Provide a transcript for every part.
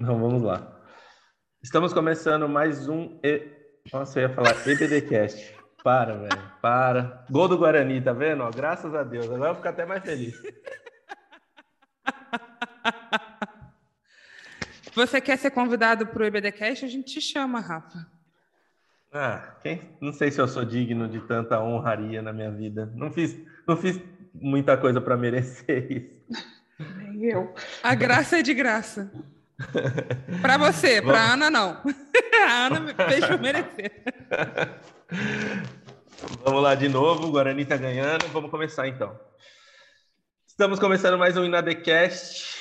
Então vamos lá. Estamos começando mais um. E... Nossa, eu ia falar EBDcast. Para, velho. Para. Gol do Guarani, tá vendo? Ó, graças a Deus. Agora eu vou ficar até mais feliz. Você quer ser convidado para o EBDcast? A gente te chama, Rafa. Ah, quem... não sei se eu sou digno de tanta honraria na minha vida. Não fiz, não fiz muita coisa para merecer isso. Nem eu. A graça é de graça. Para você, para Ana não. A Ana me fez merecer. Vamos lá de novo, o Guarani está ganhando. Vamos começar então. Estamos começando mais um Inadecast.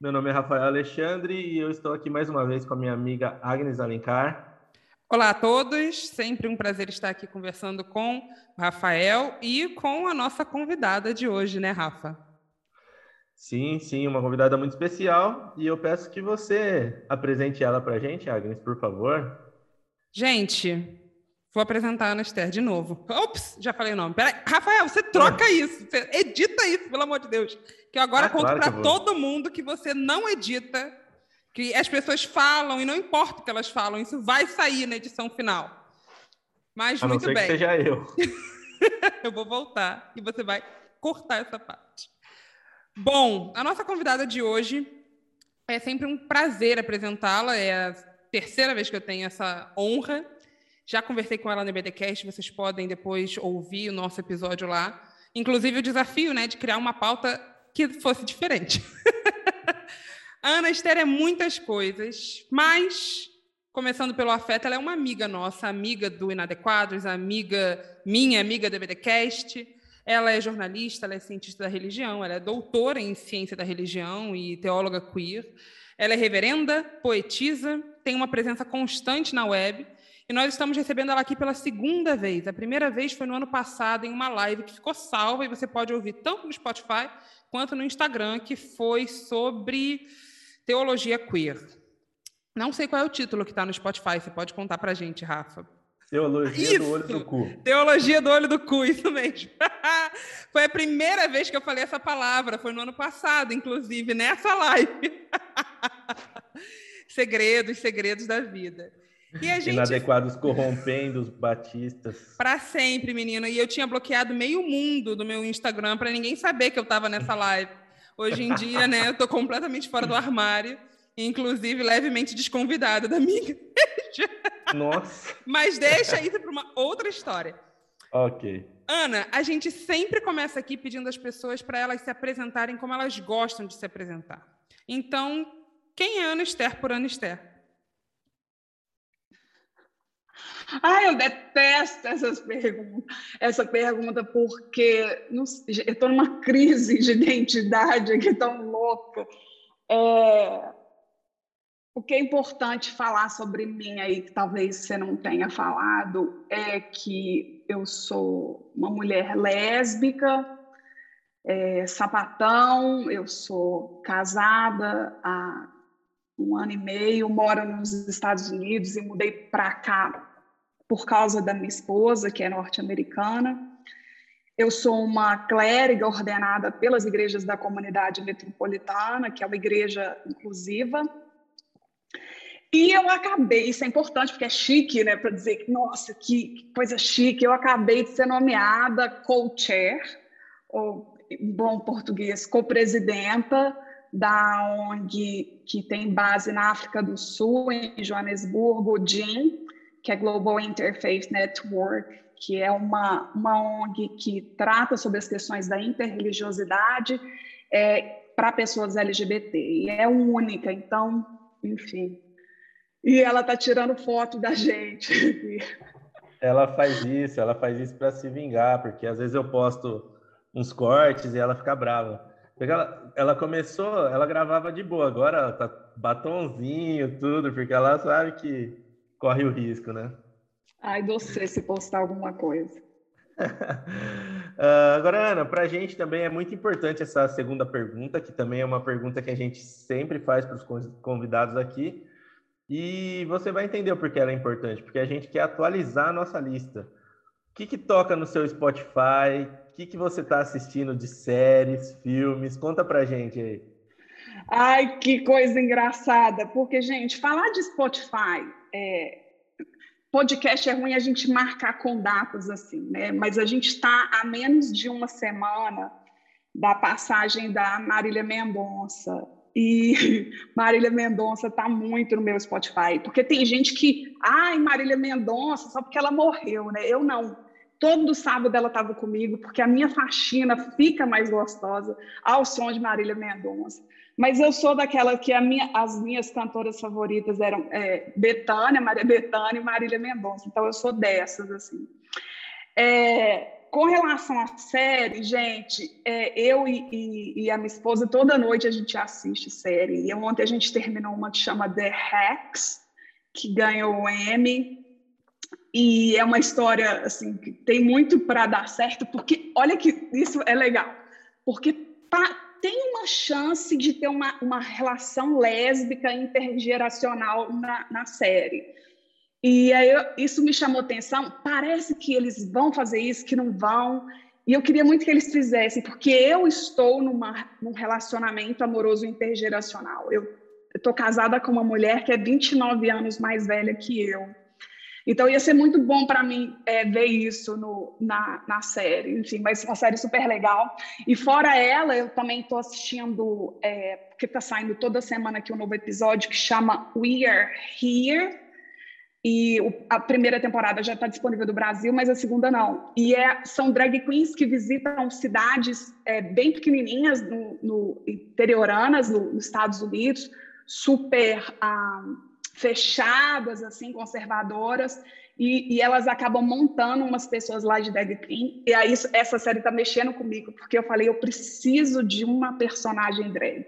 Meu nome é Rafael Alexandre e eu estou aqui mais uma vez com a minha amiga Agnes Alencar. Olá a todos, sempre um prazer estar aqui conversando com o Rafael e com a nossa convidada de hoje, né, Rafa? Sim, sim, uma convidada muito especial e eu peço que você apresente ela para a gente, Agnes, por favor. Gente, vou apresentar a Ana Esther de novo. Ops, já falei o nome. Peraí, Rafael, você troca isso, você edita isso, pelo amor de Deus. Que eu agora ah, conto claro para todo mundo que você não edita, que as pessoas falam e não importa o que elas falam, isso vai sair na edição final. Mas a muito não ser bem. Que seja eu. eu vou voltar e você vai cortar essa parte. Bom, a nossa convidada de hoje é sempre um prazer apresentá-la. É a terceira vez que eu tenho essa honra. Já conversei com ela no BDcast, vocês podem depois ouvir o nosso episódio lá. Inclusive o desafio, né, de criar uma pauta que fosse diferente. Ana Esther é muitas coisas, mas começando pelo afeto, ela é uma amiga nossa, amiga do Inadequados, amiga minha, amiga do BDcast. Ela é jornalista, ela é cientista da religião, ela é doutora em ciência da religião e teóloga queer. Ela é reverenda, poetisa, tem uma presença constante na web. E nós estamos recebendo ela aqui pela segunda vez. A primeira vez foi no ano passado, em uma live que ficou salva e você pode ouvir tanto no Spotify quanto no Instagram, que foi sobre teologia queer. Não sei qual é o título que está no Spotify, você pode contar para a gente, Rafa. Teologia isso. do olho do cu. Teologia do olho do cu, isso mesmo. foi a primeira vez que eu falei essa palavra, foi no ano passado, inclusive, nessa live. segredos, segredos da vida. E a gente... Inadequados corrompendo os batistas. Para sempre, menino. E eu tinha bloqueado meio mundo do meu Instagram para ninguém saber que eu estava nessa live. Hoje em dia, né, eu estou completamente fora do armário inclusive levemente desconvidada da minha igreja. Nossa. Mas deixa isso para uma outra história. Ok. Ana, a gente sempre começa aqui pedindo às pessoas para elas se apresentarem como elas gostam de se apresentar. Então, quem é Ana Esther por Ana Esther? Ah, eu detesto essas perguntas, essa pergunta porque não, eu estou numa crise de identidade aqui tão louca. É, o que é importante falar sobre mim aí, que talvez você não tenha falado, é que eu sou uma mulher lésbica, é, sapatão, eu sou casada há um ano e meio, moro nos Estados Unidos e mudei para cá por causa da minha esposa, que é norte-americana. Eu sou uma clériga ordenada pelas igrejas da comunidade metropolitana, que é uma igreja inclusiva, e eu acabei, isso é importante porque é chique, né, para dizer que, nossa, que, coisa chique, eu acabei de ser nomeada co-chair, ou em bom português, co-presidenta da ONG que tem base na África do Sul, em Joanesburgo, GIN, que é Global Interfaith Network, que é uma, uma ONG que trata sobre as questões da interreligiosidade é, para pessoas LGBT, e é única, então, enfim, e ela tá tirando foto da gente. ela faz isso, ela faz isso para se vingar, porque às vezes eu posto uns cortes e ela fica brava. Porque ela, ela começou, ela gravava de boa, agora ela tá batonzinho, tudo, porque ela sabe que corre o risco, né? Ai, você se postar alguma coisa. uh, agora, Ana, para a gente também é muito importante essa segunda pergunta, que também é uma pergunta que a gente sempre faz para os convidados aqui, e você vai entender o porquê ela é importante, porque a gente quer atualizar a nossa lista. O que, que toca no seu Spotify? O que, que você está assistindo de séries, filmes? Conta pra gente aí. Ai, que coisa engraçada, porque, gente, falar de Spotify, é, podcast é ruim a gente marcar com datas assim, né? Mas a gente está a menos de uma semana da passagem da Marília Mendonça. E Marília Mendonça está muito no meu Spotify, porque tem gente que, ai, Marília Mendonça, só porque ela morreu, né? Eu não. Todo sábado ela estava comigo, porque a minha faxina fica mais gostosa ao som de Marília Mendonça. Mas eu sou daquela que minha, as minhas cantoras favoritas eram é, Betânia, Maria Betânia e Marília Mendonça. Então eu sou dessas, assim. É, com relação à série, gente, é, eu e, e, e, a minha esposa, toda noite a gente assiste série. E ontem a gente terminou uma que chama The Hacks, que ganhou o Emmy. E é uma história assim que tem muito para dar certo, porque olha que isso é legal, porque tá, tem uma chance de ter uma, uma relação lésbica intergeracional na, na série. E aí eu, isso me chamou atenção. Parece que eles vão fazer isso, que não vão. E eu queria muito que eles fizessem, porque eu estou numa, num relacionamento amoroso intergeracional. Eu estou casada com uma mulher que é 29 anos mais velha que eu. Então ia ser muito bom para mim é, ver isso no, na, na série, enfim, mas uma série super legal. E fora ela, eu também estou assistindo, é, porque está saindo toda semana aqui um novo episódio que chama We Are Here. E a primeira temporada já está disponível do Brasil, mas a segunda não. E é, são drag queens que visitam cidades é, bem pequenininhas, no, no interioranas, no, nos Estados Unidos, super. Um, fechadas, assim, conservadoras, e, e, elas acabam montando umas pessoas lá de drag queen. E aí essa série está mexendo comigo, porque eu falei, eu preciso de uma personagem drag.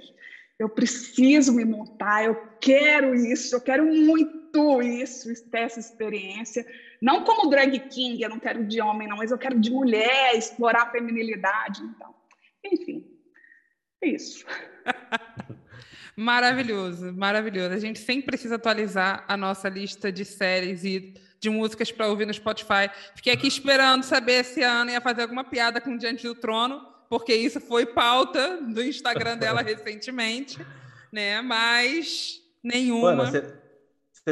Eu preciso me montar, eu quero isso, eu quero muito isso, ter essa experiência. Não como drag king, eu não quero de homem, não, mas eu quero de mulher, explorar a feminilidade. Então, enfim, é isso. Maravilhoso, maravilhoso. A gente sempre precisa atualizar a nossa lista de séries e de músicas para ouvir no Spotify. Fiquei aqui esperando saber se a Ana ia fazer alguma piada com Diante do Trono, porque isso foi pauta do Instagram dela recentemente, né? Mas nenhuma. Ana, você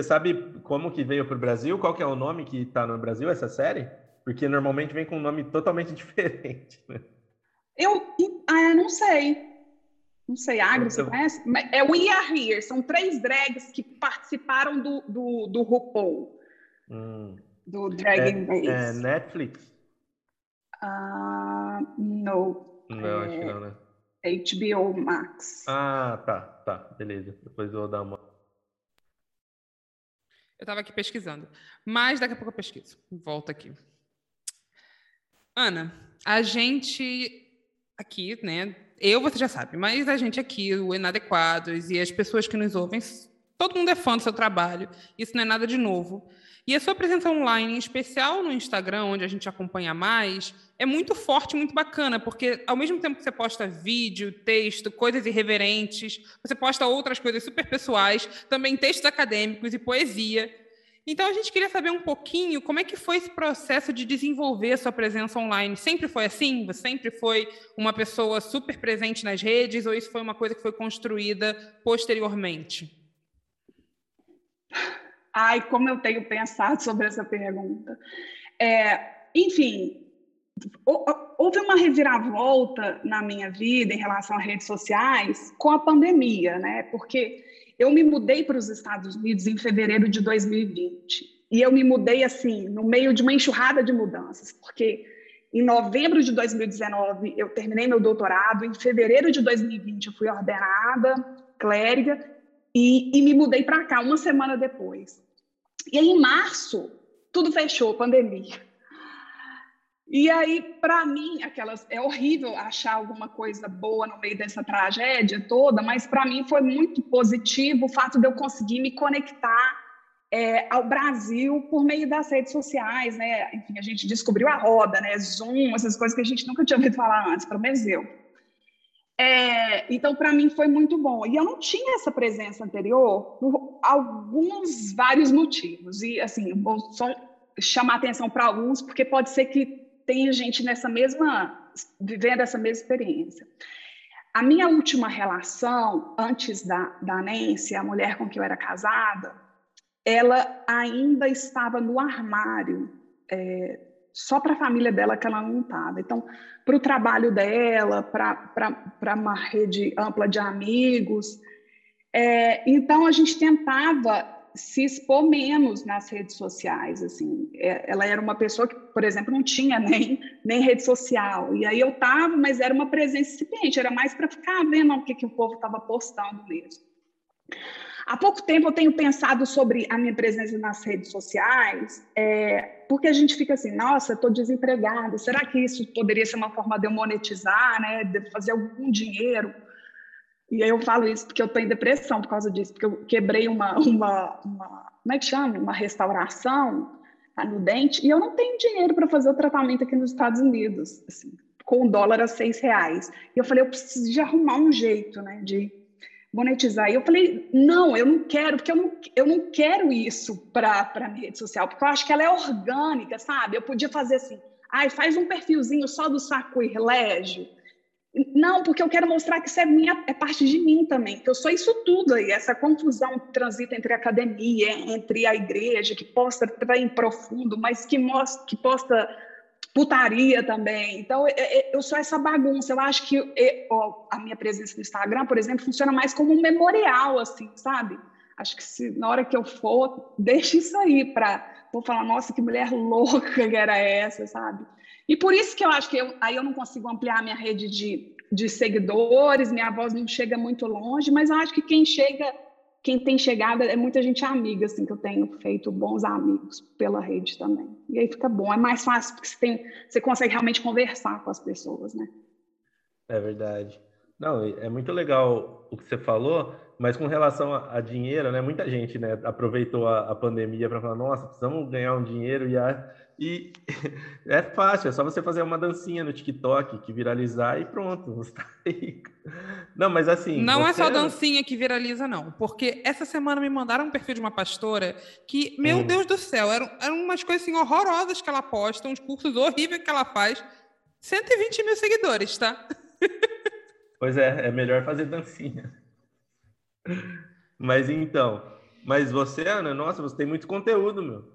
sabe como que veio para o Brasil? Qual que é o nome que está no Brasil essa série? Porque normalmente vem com um nome totalmente diferente. Né? Eu, ah, não sei. Não sei, Agro, você conhece? É We Are Here. São três drags que participaram do, do, do RuPaul. Hum. Do Dragon Race. É, é Netflix? Uh, não. Não, é, acho que não, né? HBO Max. Ah, tá, tá. Beleza. Depois eu vou dar uma. Eu estava aqui pesquisando. Mas daqui a pouco eu pesquiso. Volto aqui. Ana, a gente aqui, né, eu você já sabe, mas a gente aqui, o Inadequados e as pessoas que nos ouvem, todo mundo é fã do seu trabalho, isso não é nada de novo. E a sua presença online, em especial no Instagram, onde a gente acompanha mais, é muito forte, muito bacana, porque ao mesmo tempo que você posta vídeo, texto, coisas irreverentes, você posta outras coisas super pessoais, também textos acadêmicos e poesia. Então a gente queria saber um pouquinho como é que foi esse processo de desenvolver a sua presença online. Sempre foi assim? Você sempre foi uma pessoa super presente nas redes ou isso foi uma coisa que foi construída posteriormente? Ai, como eu tenho pensado sobre essa pergunta. É, enfim, houve uma reviravolta na minha vida em relação às redes sociais com a pandemia, né? Porque eu me mudei para os Estados Unidos em fevereiro de 2020. E eu me mudei assim, no meio de uma enxurrada de mudanças, porque em novembro de 2019 eu terminei meu doutorado, em fevereiro de 2020 eu fui ordenada clériga e, e me mudei para cá uma semana depois. E aí, em março, tudo fechou, pandemia. E aí, para mim, aquelas é horrível achar alguma coisa boa no meio dessa tragédia toda, mas para mim foi muito positivo o fato de eu conseguir me conectar é, ao Brasil por meio das redes sociais, né? Enfim, a gente descobriu a roda, né? Zoom, essas coisas que a gente nunca tinha ouvido falar antes, pelo menos eu. É, então, para mim foi muito bom. E eu não tinha essa presença anterior por alguns vários motivos. E assim, vou só chamar atenção para alguns, porque pode ser que tem gente nessa mesma, vivendo essa mesma experiência. a minha última relação, antes da, da Nancy, a mulher com quem eu era casada, ela ainda estava no armário, é, só para a família dela que ela não estava. Então, para o trabalho dela, para uma rede ampla de amigos. É, então, a gente tentava se expor menos nas redes sociais, assim. É, ela era uma pessoa que, por exemplo, não tinha nem, nem rede social. E aí eu estava, mas era uma presença incipiente, era mais para ficar vendo o que, que o povo estava postando mesmo. Há pouco tempo eu tenho pensado sobre a minha presença nas redes sociais, é, porque a gente fica assim, nossa, estou desempregada, será que isso poderia ser uma forma de eu monetizar, né, de fazer algum dinheiro? E eu falo isso porque eu estou em depressão por causa disso, porque eu quebrei uma, uma, uma como é que chama? Uma restauração tá, no dente, e eu não tenho dinheiro para fazer o tratamento aqui nos Estados Unidos, assim, com o dólar a seis reais. E eu falei, eu preciso de arrumar um jeito, né, de monetizar. E eu falei, não, eu não quero, porque eu não, eu não quero isso para a minha rede social, porque eu acho que ela é orgânica, sabe? Eu podia fazer assim, ai, faz um perfilzinho só do saco Irlégio, não, porque eu quero mostrar que isso é, minha, é parte de mim também, que eu sou isso tudo aí, essa confusão que transita entre a academia, entre a igreja, que posta bem profundo, mas que, mostra, que posta putaria também. Então, eu sou essa bagunça. Eu acho que a minha presença no Instagram, por exemplo, funciona mais como um memorial, assim, sabe? Acho que se na hora que eu for, deixe isso aí para vou falar, nossa, que mulher louca que era essa, sabe? E por isso que eu acho que eu, aí eu não consigo ampliar minha rede de, de seguidores, minha voz não chega muito longe, mas eu acho que quem chega, quem tem chegado é muita gente amiga, assim, que eu tenho feito bons amigos pela rede também. E aí fica bom, é mais fácil porque você, tem, você consegue realmente conversar com as pessoas, né? É verdade. Não, é muito legal o que você falou, mas com relação a, a dinheiro, né? Muita gente, né, aproveitou a, a pandemia para falar, nossa, precisamos ganhar um dinheiro e a e é fácil, é só você fazer uma dancinha no TikTok que viralizar e pronto, você tá rico. Não, mas assim. Não é só dancinha que viraliza, não. Porque essa semana me mandaram um perfil de uma pastora que, meu hum. Deus do céu, eram, eram umas coisas assim horrorosas que ela posta, uns cursos horríveis que ela faz. 120 mil seguidores, tá? Pois é, é melhor fazer dancinha. Mas então, mas você, Ana, nossa, você tem muito conteúdo, meu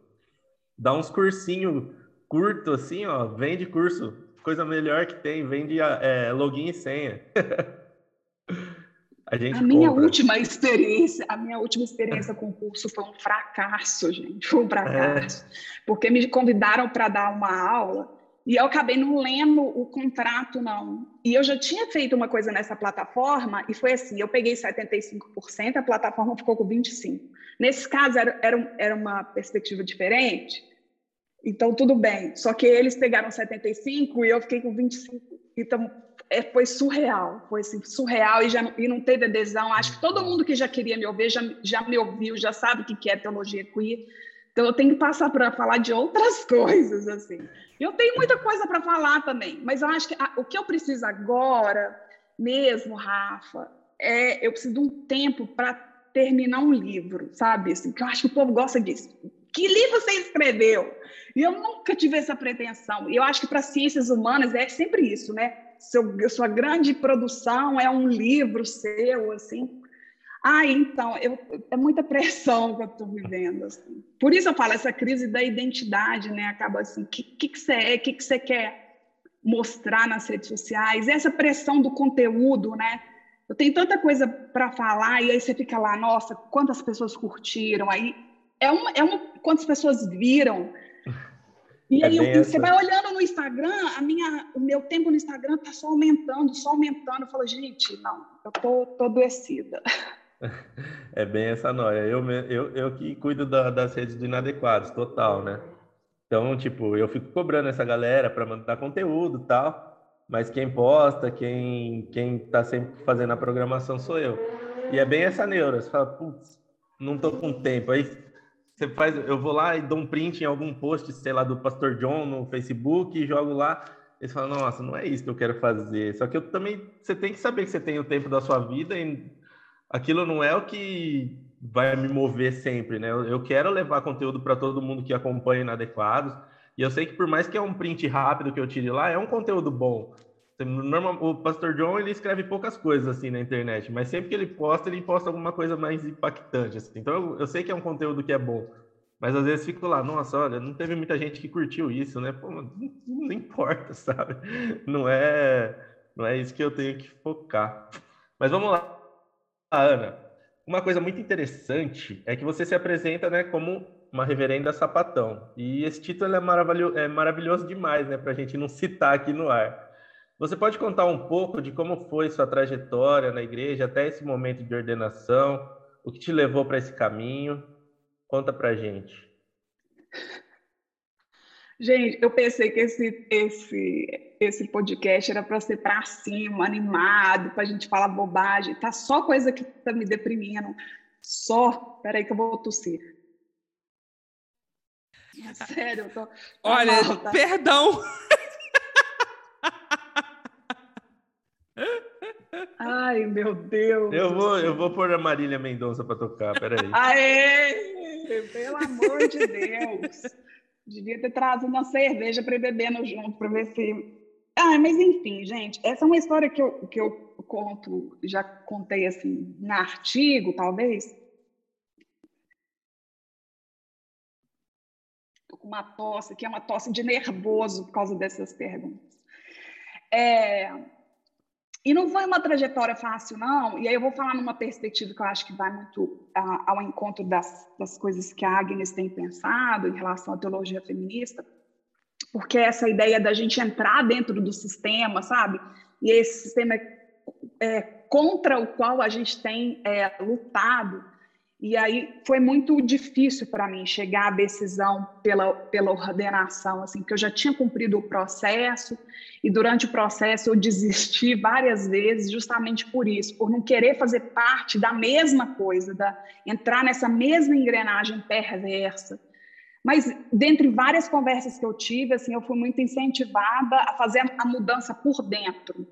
dá uns cursinho curto assim, ó, vende curso, coisa melhor que tem, vende é, login e senha. a, a minha última experiência, a minha última experiência com o curso foi um fracasso, gente, foi um fracasso, é. porque me convidaram para dar uma aula e eu acabei não lendo o contrato, não. E eu já tinha feito uma coisa nessa plataforma e foi assim: eu peguei 75%, a plataforma ficou com 25%. Nesse caso, era, era, era uma perspectiva diferente, então, tudo bem. Só que eles pegaram 75 e eu fiquei com 25. Então, é, foi surreal. Foi assim, surreal e, já, e não teve adesão. Acho que todo mundo que já queria me ouvir já, já me ouviu, já sabe o que é teologia queer. Então, eu tenho que passar para falar de outras coisas, assim. Eu tenho muita coisa para falar também, mas eu acho que a, o que eu preciso agora, mesmo, Rafa, é eu preciso de um tempo para terminar um livro, sabe? Assim, que eu acho que o povo gosta disso que livro você escreveu? E eu nunca tive essa pretensão. E eu acho que para ciências humanas é sempre isso, né? Seu, sua grande produção é um livro seu, assim. Ah, então, eu, é muita pressão que eu estou vivendo. Assim. Por isso eu falo, essa crise da identidade, né? Acaba assim, o que, que, que você é, o que, que você quer mostrar nas redes sociais, essa pressão do conteúdo, né? Eu tenho tanta coisa para falar e aí você fica lá, nossa, quantas pessoas curtiram, aí é uma, é quantas pessoas viram. E é aí eu, você vai olhando no Instagram, a minha, o meu tempo no Instagram está só aumentando, só aumentando. Eu falo, gente, não, eu tô, tô adoecida. É bem essa noia. Eu, eu, eu que cuido da, das redes do Inadequados, total, né? Então, tipo, eu fico cobrando essa galera para mandar conteúdo e tal, mas quem posta, quem, quem tá sempre fazendo a programação sou eu. E é bem essa neura. Você fala, putz, não tô com tempo. Aí você faz, eu vou lá e dou um print em algum post, sei lá, do Pastor John no Facebook e jogo lá. Eles falam, nossa, não é isso que eu quero fazer. Só que eu também, você tem que saber que você tem o tempo da sua vida e aquilo não é o que vai me mover sempre, né? Eu quero levar conteúdo para todo mundo que acompanha inadequados. E eu sei que por mais que é um print rápido que eu tire lá, é um conteúdo bom. Normal, o Pastor John ele escreve poucas coisas assim na internet, mas sempre que ele posta, ele posta alguma coisa mais impactante. Assim. Então eu, eu sei que é um conteúdo que é bom, mas às vezes fico lá, nossa, olha, não teve muita gente que curtiu isso, né? Pô, não, não importa, sabe? Não é, não é isso que eu tenho que focar. Mas vamos lá, Ana. Uma coisa muito interessante é que você se apresenta, né, como uma reverenda sapatão. E esse título é maravilhoso, é maravilhoso demais, né, para a gente não citar aqui no ar. Você pode contar um pouco de como foi sua trajetória na igreja até esse momento de ordenação, o que te levou para esse caminho? Conta para gente. Gente, eu pensei que esse, esse, esse podcast era para ser para cima, animado, para a gente falar bobagem. Tá só coisa que tá me deprimindo. Só. Peraí que eu vou tossir. Sério, eu tô. Tá Olha, mal, tá? perdão. Ai, meu Deus. Eu vou, eu vou pôr a Marília Mendonça para tocar, peraí. Aê! Pelo amor de Deus. Devia ter trazido uma cerveja para beber no junto, para ver se. Ah, mas enfim, gente, essa é uma história que eu, que eu conto, já contei assim, no artigo, talvez. Uma tosse, que é uma tosse de nervoso por causa dessas perguntas. É, e não foi uma trajetória fácil, não. E aí eu vou falar numa perspectiva que eu acho que vai muito uh, ao encontro das, das coisas que a Agnes tem pensado em relação à teologia feminista, porque essa ideia da gente entrar dentro do sistema, sabe? E esse sistema é, contra o qual a gente tem é, lutado, e aí foi muito difícil para mim chegar à decisão pela, pela ordenação, assim, porque eu já tinha cumprido o processo e durante o processo eu desisti várias vezes justamente por isso, por não querer fazer parte da mesma coisa, da entrar nessa mesma engrenagem perversa. Mas dentre várias conversas que eu tive, assim, eu fui muito incentivada a fazer a mudança por dentro.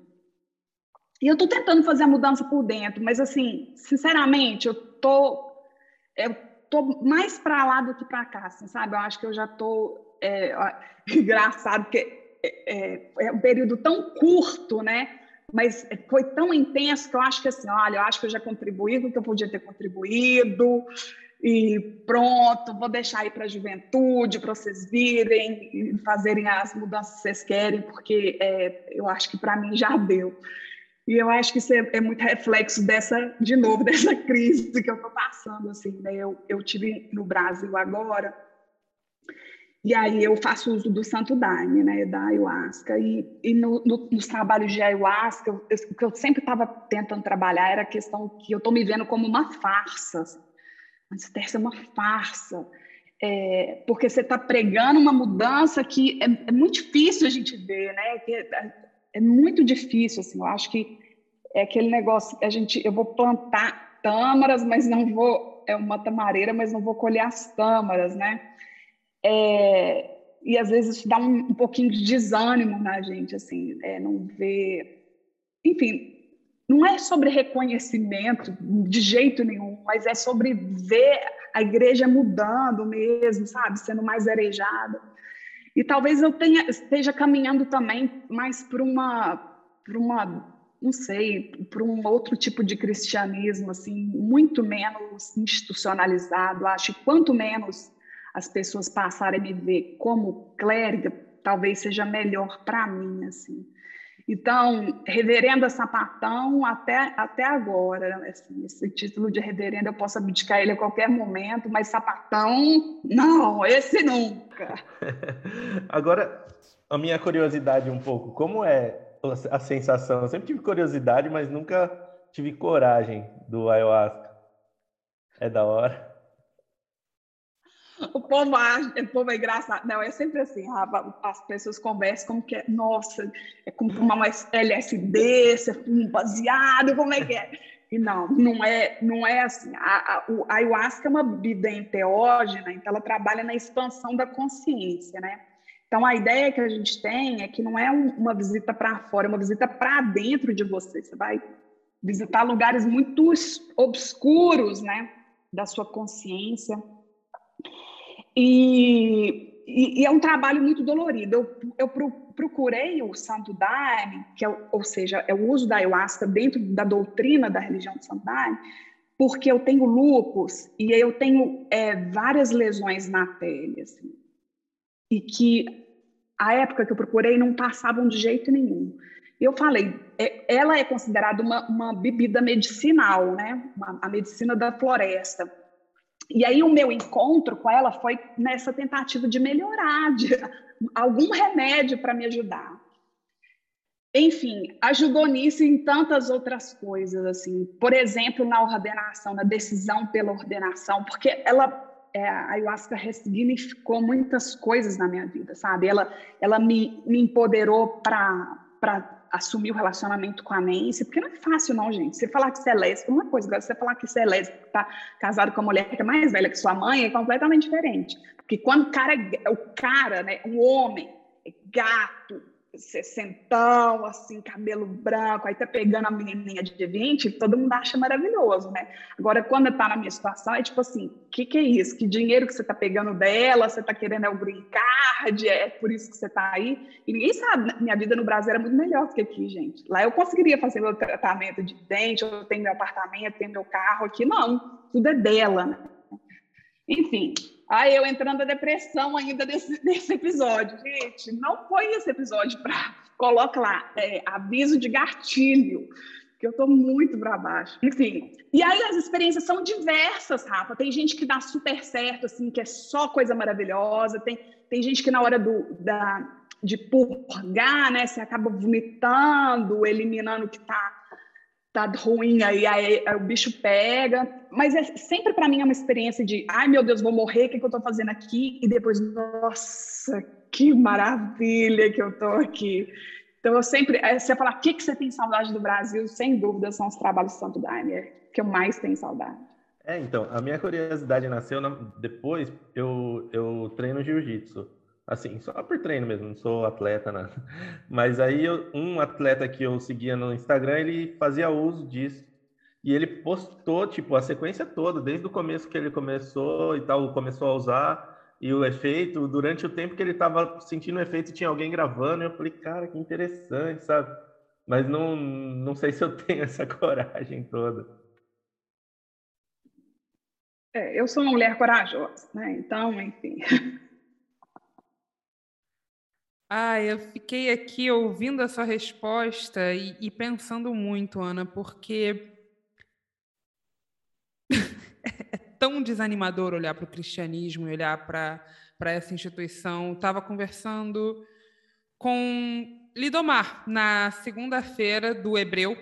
E eu estou tentando fazer a mudança por dentro, mas assim, sinceramente, eu tô eu tô mais para lá do que para cá, assim, sabe? Eu acho que eu já tô é, engraçado porque é, é, é, um período tão curto, né? Mas foi tão intenso que eu acho que assim, olha, eu acho que eu já contribuí com o que eu podia ter contribuído e pronto, vou deixar aí para a juventude, para vocês virem e fazerem as mudanças que vocês querem, porque é, eu acho que para mim já deu. E eu acho que isso é, é, muito reflexo dessa, de novo, dessa crise que eu estou passando. Assim, né? eu, eu tive no Brasil agora, e aí eu faço uso do Santo Daime, né, da ayahuasca. E, e no, no, nos trabalhos de ayahuasca, eu, eu, o que eu sempre estava tentando trabalhar era a questão que eu estou me vendo como uma farsa. Assim. Mas deve ser uma farsa. É, porque você está pregando uma mudança que é, é, muito difícil a gente ver, né? Que, é, muito difícil, assim, eu acho que é aquele negócio, a gente, eu vou plantar tâmaras, mas não vou, é uma tamareira, mas não vou colher as tâmaras, né? É, e às vezes isso dá um, um, pouquinho de desânimo na gente, assim, é, não ver, enfim, não é sobre reconhecimento de jeito nenhum, mas é sobre ver a igreja mudando mesmo, sabe, sendo mais arejada. E talvez eu tenha, esteja caminhando também mais para uma, uma, não sei, para um outro tipo de cristianismo, assim, muito menos institucionalizado. Acho que quanto menos as pessoas passarem a me ver como clériga, talvez seja melhor para mim, assim. Então, reverenda sapatão até, até agora, assim, esse título de reverenda eu posso abdicar ele a qualquer momento, mas sapatão, não, esse nunca. agora, a minha curiosidade um pouco, como é a sensação? Eu sempre tive curiosidade, mas nunca tive coragem do ayahuasca. É da hora. O povo, acha, o povo é engraçado. Não, é sempre assim, as pessoas conversam como que é, nossa, é como uma LSD, você fuma um baseado, como é que é? E não, não é, não é assim. A, a, a ayahuasca é uma bebida enteógena, então ela trabalha na expansão da consciência, né? Então a ideia que a gente tem é que não é um, uma visita para fora, é uma visita para dentro de você. Você vai visitar lugares muito obscuros, né, da sua consciência e, e, e, é um trabalho muito dolorido. Eu, eu procurei o Santo Daime, que é, ou seja, é o uso da ayahuasca dentro da doutrina da religião do Santo Daime, porque eu tenho lupus e eu tenho é, várias lesões na pele, assim, e que a época que eu procurei não passavam de jeito nenhum. Eu falei, é, ela é considerada uma, uma bebida medicinal, né? Uma, a medicina da floresta. E aí o meu encontro com ela foi nessa tentativa de melhorar, de algum remédio para me ajudar. Enfim, ajudou nisso em tantas outras coisas, assim. Por exemplo, na ordenação, na decisão pela ordenação, porque ela é, a ayahuasca ressignificou muitas coisas na minha vida, sabe? Ela, ela me, me empoderou para assumir o relacionamento com a Nancy, porque não é fácil, não, gente. Você falar que você é lésbica, uma coisa, agora você falar que você é lésbica, tá casado com uma mulher que é mais velha que sua mãe, é completamente diferente. Porque quando o cara, é, o cara, né, um homem, é gato, sessentão, assim, cabelo branco, aí tá pegando a menininha de 20, todo mundo acha maravilhoso, né? Agora, quando tá na minha situação, é tipo assim, que, que é isso? Que dinheiro que você tá pegando dela? Você tá querendo é o green card? É por isso que você tá aí? E ninguém sabe, né? minha vida no Brasil era muito melhor do que aqui, gente. Lá eu conseguiria fazer meu tratamento de dente, eu tenho meu apartamento, tenho meu carro aqui, não, tudo é dela, né? Enfim, Aí eu entrando na depressão ainda desse, desse episódio. Gente, não foi esse episódio para. Coloca lá, é, aviso de gatilho, que eu estou muito para baixo. Enfim. E aí as experiências são diversas, Rafa. Tem gente que dá super certo, assim, que é só coisa maravilhosa. Tem, tem gente que na hora do, da, de purgar, né, você acaba vomitando, eliminando o que está tá ruim, aí, aí, aí, o bicho pega. Mas é, sempre para mim é uma experiência de, ai meu Deus, vou morrer, o que, que eu estou fazendo aqui? E depois, nossa, que maravilha que eu estou aqui. Então eu sempre, você falar, o que, que você tem saudade do Brasil? Sem dúvida são os trabalhos do Santo Daime, é que eu mais tenho saudade. É, então, a minha curiosidade nasceu na... depois, eu, eu treino jiu-jitsu. Assim, só por treino mesmo, não sou atleta, nada. Mas aí, eu, um atleta que eu seguia no Instagram, ele fazia uso disso. E ele postou, tipo, a sequência toda, desde o começo que ele começou e tal, começou a usar, e o efeito, durante o tempo que ele estava sentindo o efeito, tinha alguém gravando, e eu falei, cara, que interessante, sabe? Mas não, não sei se eu tenho essa coragem toda. É, eu sou uma mulher corajosa, né? Então, enfim. Ah, eu fiquei aqui ouvindo a sua resposta e, e pensando muito, Ana, porque é tão desanimador olhar para o cristianismo e olhar para essa instituição. Estava conversando com Lidomar na segunda-feira do Hebreu,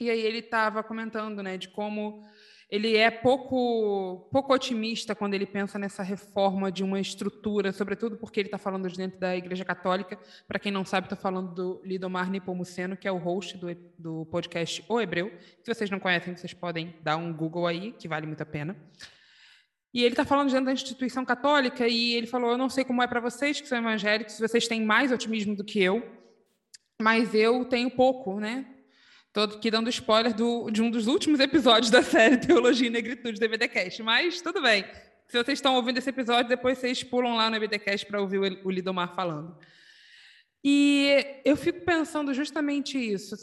e aí ele estava comentando né, de como ele é pouco, pouco otimista quando ele pensa nessa reforma de uma estrutura, sobretudo porque ele está falando de dentro da Igreja Católica. Para quem não sabe, estou falando do Lidomar Nipomuceno, que é o host do, do podcast O Hebreu. Se vocês não conhecem, vocês podem dar um Google aí, que vale muito a pena. E ele está falando dentro da instituição católica e ele falou: Eu não sei como é para vocês que são evangélicos, vocês têm mais otimismo do que eu, mas eu tenho pouco, né? Estou aqui dando spoiler do, de um dos últimos episódios da série Teologia e Negritude do EBDcast, mas tudo bem. Se vocês estão ouvindo esse episódio, depois vocês pulam lá no EBDcast para ouvir o, o Lidomar falando. E eu fico pensando justamente isso.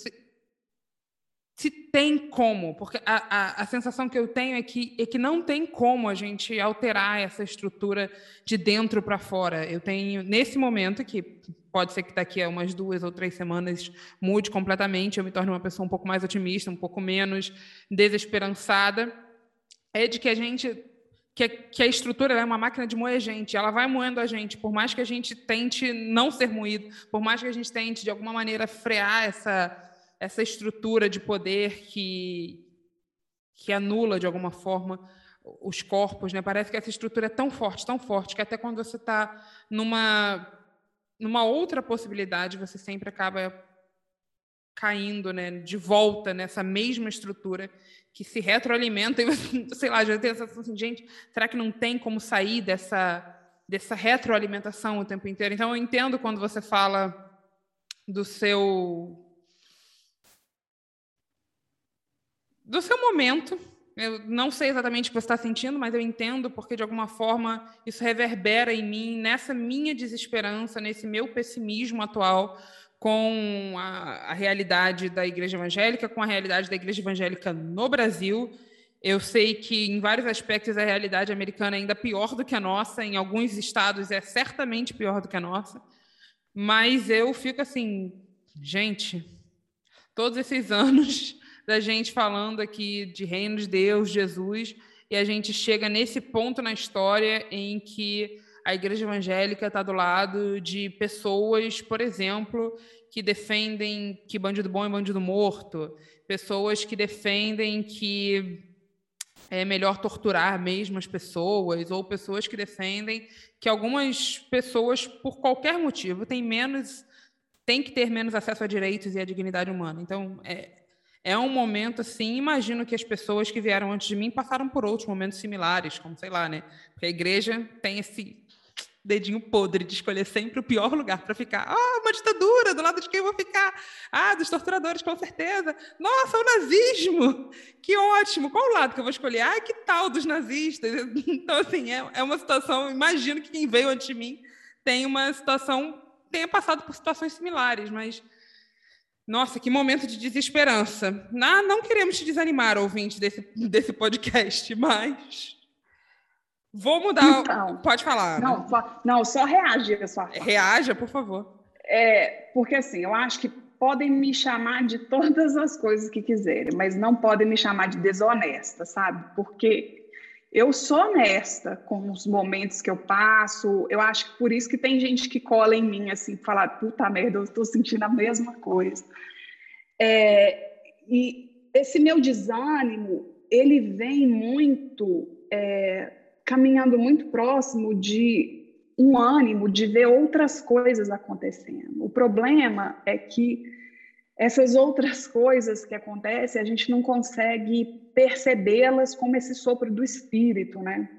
Se tem como, porque a, a, a, sensação que eu tenho é que, é que não tem como a gente alterar essa estrutura de dentro para fora. Eu tenho, nesse momento, que pode ser que daqui a umas duas ou três semanas mude completamente, eu me torne uma pessoa um pouco mais otimista, um pouco menos desesperançada, é de que a gente que que a estrutura é uma máquina de moer gente, ela vai moendo a gente, por mais que a gente tente não ser moído, por mais que a gente tente de alguma maneira frear essa essa estrutura de poder que que anula de alguma forma os corpos, né? Parece que essa estrutura é tão forte, tão forte que até quando você está numa numa outra possibilidade, você sempre acaba caindo né, de volta nessa mesma estrutura que se retroalimenta e sei lá, já tem essa sensação assim, gente, será que não tem como sair dessa, dessa retroalimentação o tempo inteiro? Então, eu entendo quando você fala do seu do seu momento Eu não sei exatamente o que você está sentindo, mas eu entendo porque, de alguma forma, isso reverbera em mim, nessa minha desesperança, nesse meu pessimismo atual com a, a realidade da igreja evangélica, com a realidade da igreja evangélica no Brasil. Eu sei que, em vários aspectos, a realidade americana é ainda pior do que a nossa, em alguns estados é certamente pior do que a nossa, mas eu fico assim, gente, todos esses anos da gente falando aqui de reino de Deus, Jesus, e a gente chega nesse ponto na história em que a igreja evangélica está do lado de pessoas, por exemplo, que defendem que bandido bom é bandido morto, pessoas que defendem que é melhor torturar mesmo as pessoas, ou pessoas que defendem que algumas pessoas, por qualquer motivo, têm menos, têm que ter menos acesso a direitos e à dignidade humana. Então, é, é um momento assim, imagino que as pessoas que vieram antes de mim passaram por outros momentos similares, como sei lá, né? Porque a igreja tem esse dedinho podre de escolher sempre o pior lugar para ficar. Ah, uma ditadura, do lado de quem eu vou ficar? Ah, dos torturadores, com certeza. Nossa, o nazismo! Que ótimo! Qual o lado que eu vou escolher? Ah, que tal dos nazistas? Então, assim, é, é uma situação. Imagino que quem veio antes de mim tem uma situação, tenha passado por situações similares, mas nossa, que momento de desesperança. Não, não queremos te desanimar, ouvinte desse, desse podcast, mas. Vou mudar. Então, Pode falar. Não, né? não só reage. Só. Reaja, por favor. É, porque assim, eu acho que podem me chamar de todas as coisas que quiserem, mas não podem me chamar de desonesta, sabe? Porque eu sou honesta com os momentos que eu passo. Eu acho que por isso que tem gente que cola em mim, assim, falar, puta merda, eu estou sentindo a mesma coisa. É, e esse meu desânimo, ele vem muito, é, caminhando muito próximo de um ânimo de ver outras coisas acontecendo. O problema é que essas outras coisas que acontecem, a gente não consegue percebê-las como esse sopro do espírito, né?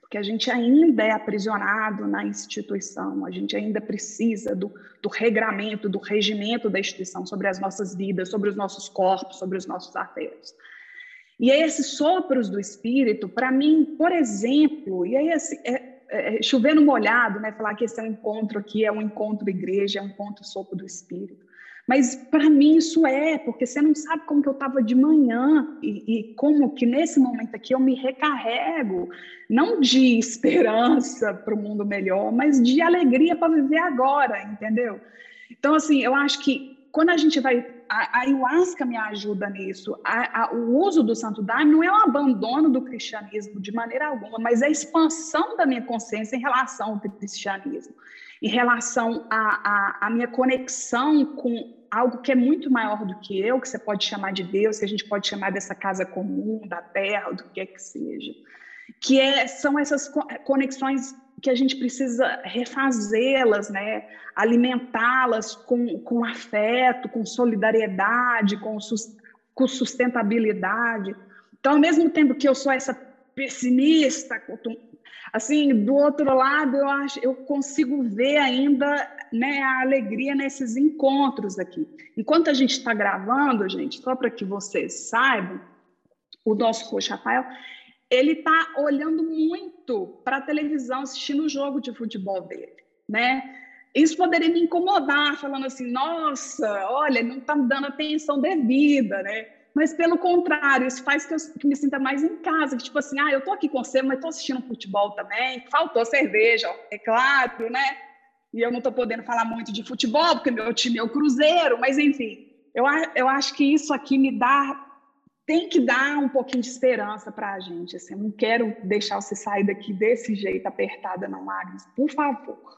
Porque a gente ainda é aprisionado na instituição, a gente ainda precisa do, do regramento, do regimento da instituição sobre as nossas vidas, sobre os nossos corpos, sobre os nossos afetos. E aí, esses sopros do espírito, para mim, por exemplo, e aí assim, é, é, chover no molhado, né? Falar que esse é um encontro aqui, é um encontro igreja, é um encontro sopro do espírito. Mas para mim isso é, porque você não sabe como que eu estava de manhã e, e, como que nesse momento aqui eu me recarrego, não de esperança para o mundo melhor, mas de alegria para viver agora, entendeu? Então, assim, eu acho que quando a gente vai. A, ayahuasca me ajuda nisso. A, a, o uso do santo daime não é um abandono do cristianismo de maneira alguma, mas é a expansão da minha consciência em relação ao cristianismo, em relação à minha conexão com algo que é muito maior do que eu, que você pode chamar de Deus, que a gente pode chamar dessa casa comum, da terra, do que é que seja. Que é, são essas conexões que a gente precisa refazê-las, né? alimentá-las com, com afeto, com solidariedade, com, com sustentabilidade. Então, ao mesmo tempo que eu sou essa pessimista, assim, do outro lado, eu acho, eu consigo ver ainda né, a alegria nesses encontros aqui. Enquanto a gente está gravando, gente, só para que vocês saibam, o nosso coach Rafael, ele está olhando muito para a televisão, assistindo o jogo de futebol dele, né? Isso poderia me incomodar, falando assim, nossa, olha, não está me dando atenção devida, né? Mas pelo contrário, isso faz que eu que me sinta mais em casa, que tipo assim, ah, eu tô aqui com você, mas estou assistindo futebol também, faltou cerveja, é claro, né? E eu não estou podendo falar muito de futebol, porque meu time é o Cruzeiro, mas enfim, eu, eu acho que isso aqui me dá tem que dar um pouquinho de esperança para a gente. Assim, eu não quero deixar você sair daqui desse jeito, apertada, não, Agnes. Por favor.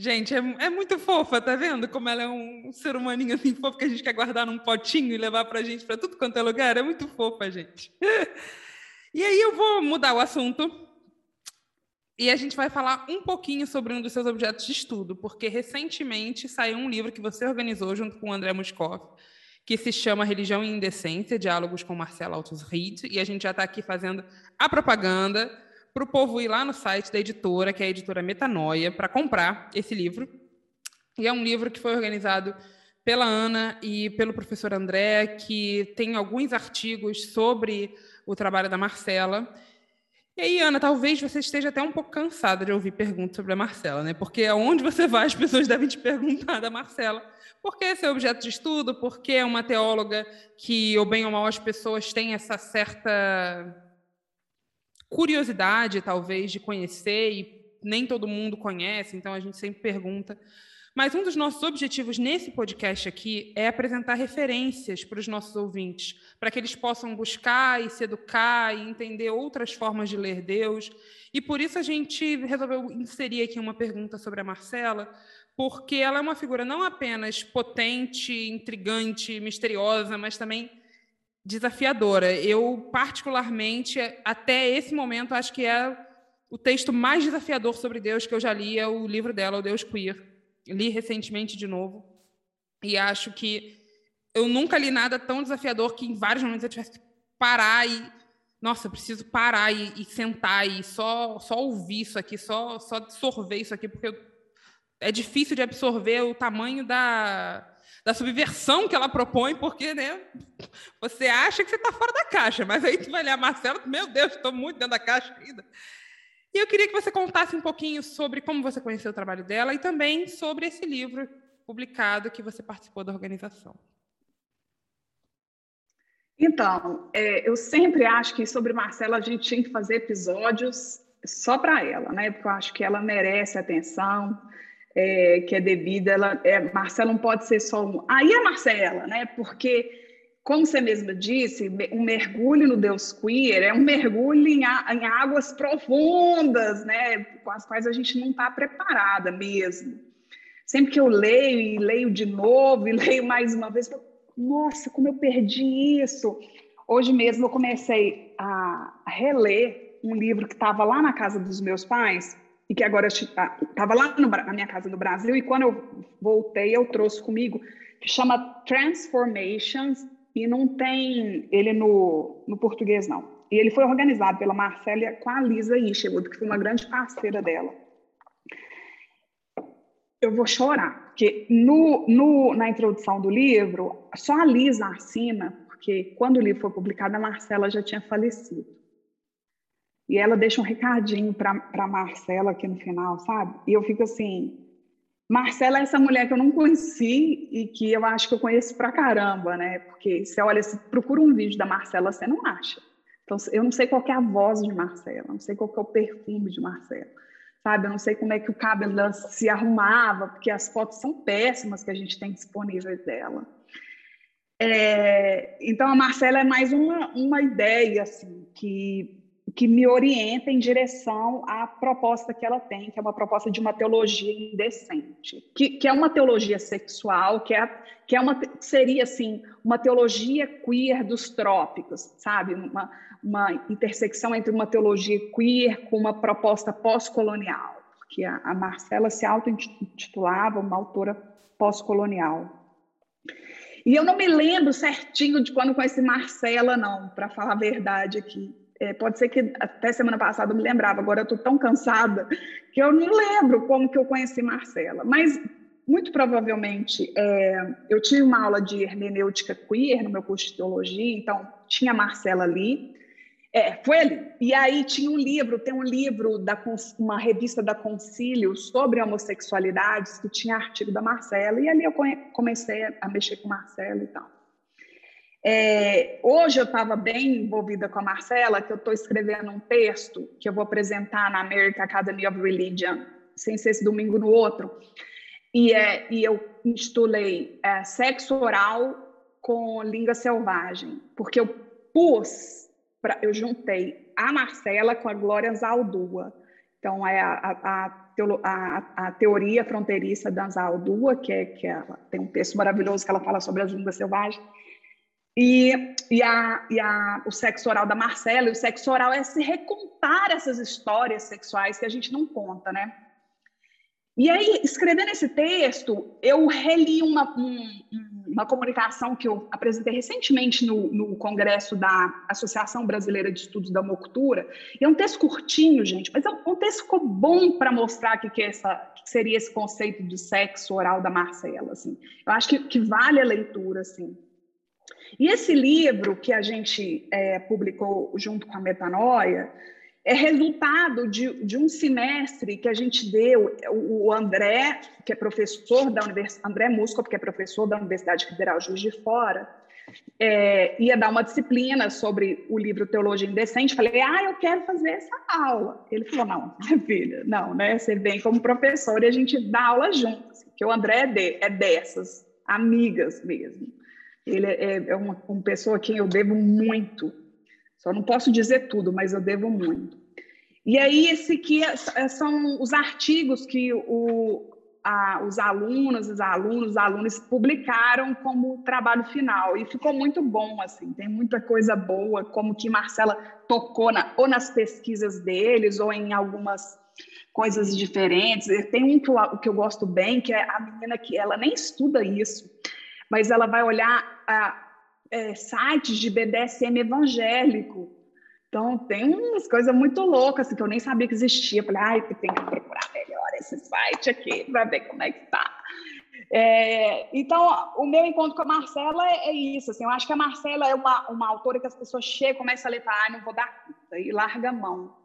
Gente, é, é, muito fofa, tá vendo? Como ela é um ser humaninho assim fofo que a gente quer guardar num potinho e levar pra gente para tudo quanto é lugar. É muito fofa, gente. e aí eu vou mudar o assunto e a gente vai falar um pouquinho sobre um dos seus objetos de estudo, porque recentemente saiu um livro que você organizou junto com o André Muscoff, que se chama Religião e Indecência, Diálogos com Marcelo Altos Reed, e a gente já está aqui fazendo a propaganda para o povo ir lá no site da editora, que é a editora Metanoia, para comprar esse livro. E é um livro que foi organizado pela Ana e pelo professor André, que tem alguns artigos sobre o trabalho da Marcela. E aí, Ana, talvez você esteja até um pouco cansada de ouvir perguntas sobre a Marcela, né? Porque aonde você vai, as pessoas devem te perguntar da Marcela. Porque esse é objeto de estudo, porque é uma teóloga que, ou bem ou mal, as pessoas têm essa certa curiosidade, talvez, de conhecer, e nem todo mundo conhece, então a gente sempre pergunta. Mas um dos nossos objetivos nesse podcast aqui é apresentar referências para os nossos ouvintes, para que eles possam buscar e se educar e entender outras formas de ler Deus. E por isso a gente resolveu inserir aqui uma pergunta sobre a Marcela, porque ela é uma figura não apenas potente, intrigante, misteriosa, mas também desafiadora. Eu, particularmente, até esse momento, acho que é o texto mais desafiador sobre Deus que eu já li, é o livro dela, O Deus Queer li recentemente de novo e acho que eu nunca li nada tão desafiador que em vários momentos eu tivesse que parar e nossa, eu preciso parar e, e, sentar e só só ouvir isso aqui, só só absorver isso aqui porque eu, é difícil de absorver o tamanho da da subversão que ela propõe, porque né, você acha que você está fora da caixa, mas aí tu vai ler a Marcela, meu Deus, estou muito dentro da caixa ainda. E eu queria que você contasse um pouquinho sobre como você conheceu o trabalho dela e também sobre esse livro publicado que você participou da organização. Então, é, eu sempre acho que sobre Marcela a gente tinha que fazer episódios só para ela, né? Porque eu acho que ela merece atenção, é, que é devida. Ela, é, Marcela não pode ser só um. Aí é Marcela, né? Porque como você mesma disse, um mergulho no Deus queer é um mergulho em, em águas profundas, né, com as quais a gente não está preparada mesmo. Sempre que eu leio e leio de novo e leio mais uma vez, eu, nossa, como eu perdi isso. Hoje mesmo eu comecei a reler um livro que estava lá na casa dos meus pais e que agora estava lá no, na minha casa no Brasil e quando eu voltei eu trouxe comigo que chama Transformations e não tem ele no, no português, não. E ele foi organizado pela Marcélia com a Lisa Isherwood, que foi uma grande parceira dela. Eu vou chorar, porque no, no, na introdução do livro, só a Lisa assina, porque quando o livro foi publicado, a Marcela já tinha falecido. E ela deixa um recadinho para Marcela aqui no final, sabe? E eu fico assim, Marcela é essa mulher que eu não conheci e que eu acho que eu conheço pra caramba, né? Porque você olha, se procura um vídeo da Marcela, você não acha. Então, eu não sei qual é a voz de Marcela, não sei qual é o perfume de Marcela, sabe? Eu não sei como é que o cabelo dela se arrumava, porque as fotos são péssimas que a gente tem disponíveis dela. É, então, a Marcela é mais uma, uma ideia, assim, que que me orienta em direção à proposta que ela tem, que é uma proposta de uma teologia indecente, que, que é uma teologia sexual, que, é, que é uma, seria assim uma teologia queer dos trópicos, sabe? Uma, uma intersecção entre uma teologia queer com uma proposta pós-colonial, porque a, a Marcela se auto-intitulava uma autora pós-colonial. E eu não me lembro certinho de quando conheci Marcela, não, para falar a verdade aqui é, pode ser que até semana passada eu me lembrava, agora eu estou tão cansada que eu não lembro como que eu conheci Marcela. Mas, muito provavelmente, é, eu tive uma aula de hermenêutica queer no meu curso de teologia, então tinha Marcela ali. É, foi ali. E aí tinha um livro, tem um livro, da uma revista da Concílio sobre homossexualidades, que tinha artigo da Marcela, e ali eu comecei a mexer com Marcela e tal. É, hoje eu estava bem envolvida com a Marcela, que eu estou escrevendo um texto que eu vou apresentar na American Academy of Religion, sem ser esse domingo no outro, e, é, e eu intitulei é, Sexo Oral com Língua Selvagem, porque eu pus, pra, eu juntei a Marcela com a Glória Zaldua. Então, é a, a, a, a teoria fronteiriça da Zaldua, que, é, que ela tem um texto maravilhoso que ela fala sobre as línguas selvagens, e, e, a, e a, o sexo oral da Marcela, e o sexo oral é se recontar essas histórias sexuais que a gente não conta, né? E aí, escrevendo esse texto, eu reli uma, um, uma comunicação que eu apresentei recentemente no, no, Congresso da Associação Brasileira de Estudos da Mocultura. E é um texto curtinho, gente, mas é um, um texto ficou bom para mostrar que, que, essa, que seria esse conceito de sexo oral da Marcela. Assim. Eu acho que, que vale a leitura. Assim. E esse livro que a gente é, publicou junto com a Metanoia é resultado de, de um semestre que a gente deu, o André, que é professor da Universidade, André Musco, que é professor da Universidade Federal Juiz de Fora, é, ia dar uma disciplina sobre o livro Teologia Indecente. Falei, ah, eu quero fazer essa aula. Ele falou, não, minha filha, não, né? Você vem como professor e a gente dá aula juntos. Assim, que o André é, de, é dessas, amigas mesmo. Ele é, é uma, uma pessoa a quem eu devo muito. Só não posso dizer tudo, mas eu devo muito. E aí, esse aqui é, é, são os artigos que o, a, os alunos, os alunos, os alunos publicaram como trabalho final. E ficou muito bom, assim, tem muita coisa boa, como que Marcela tocou na, ou nas pesquisas deles, ou em algumas coisas diferentes. Tem um que eu, que eu gosto bem, que é a menina que ela nem estuda isso, mas ela vai olhar a, é, sites de BDSM evangélico. Então, tem umas coisas muito loucas assim, que eu nem sabia que existia. Falei, ai, tem que procurar melhor esse site aqui para ver como é que tá. É, então, o meu encontro com a Marcela é, é, isso. Assim, eu acho que a Marcela é uma, uma autora que as pessoas chegam, começam a ler, ah, não vou dar conta, e larga a mão.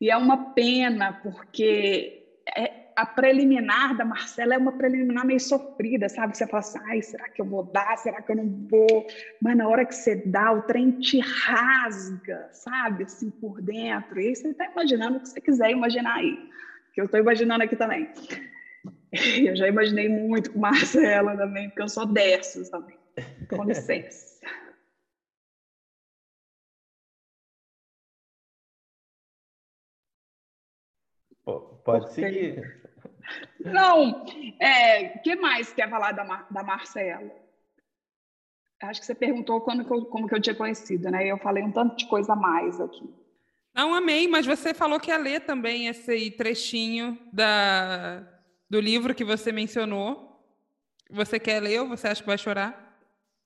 E é uma pena, porque é, a preliminar da Marcela é uma preliminar meio sofrida, sabe? Você fala assim, ai, será que eu vou dar? Será que eu não vou? Mas na hora que você dá, o trem te rasga, sabe? Assim, por dentro. E aí você está imaginando o que você quiser imaginar aí. Que eu estou imaginando aqui também. Eu já imaginei muito com Marcela também, porque eu sou dessas também. Com licença. Pode seguir. Não, é, que mais quer falar da, Mar, da Marcela? Acho que você perguntou quando que eu, como que eu tinha conhecido, né? Eu falei um tanto de coisa a mais aqui. Não, amei, mas você falou que ia ler também esse trechinho da, do livro que você mencionou. Você quer ler ou você acha que vai chorar?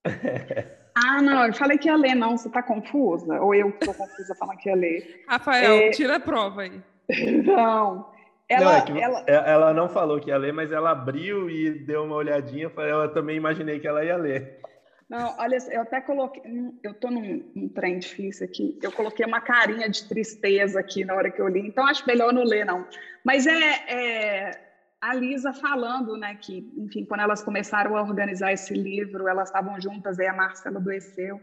ah, não, eu falei que ia ler, não. Você está confusa? Ou eu estou confusa falando que ia ler? Rafael, é... tira a prova aí. Não, ela, não, é que ela... É, ela não falou que ia ler, mas ela abriu e deu uma olhadinha. Eu também imaginei que ela ia ler. Não, olha, eu até coloquei. Eu estou num, num trem difícil aqui. Eu coloquei uma carinha de tristeza aqui na hora que eu li, então acho melhor não ler, não. Mas é, é a Lisa falando, né, que, enfim, quando elas começaram a organizar esse livro, elas estavam juntas, aí a Marcela adoeceu.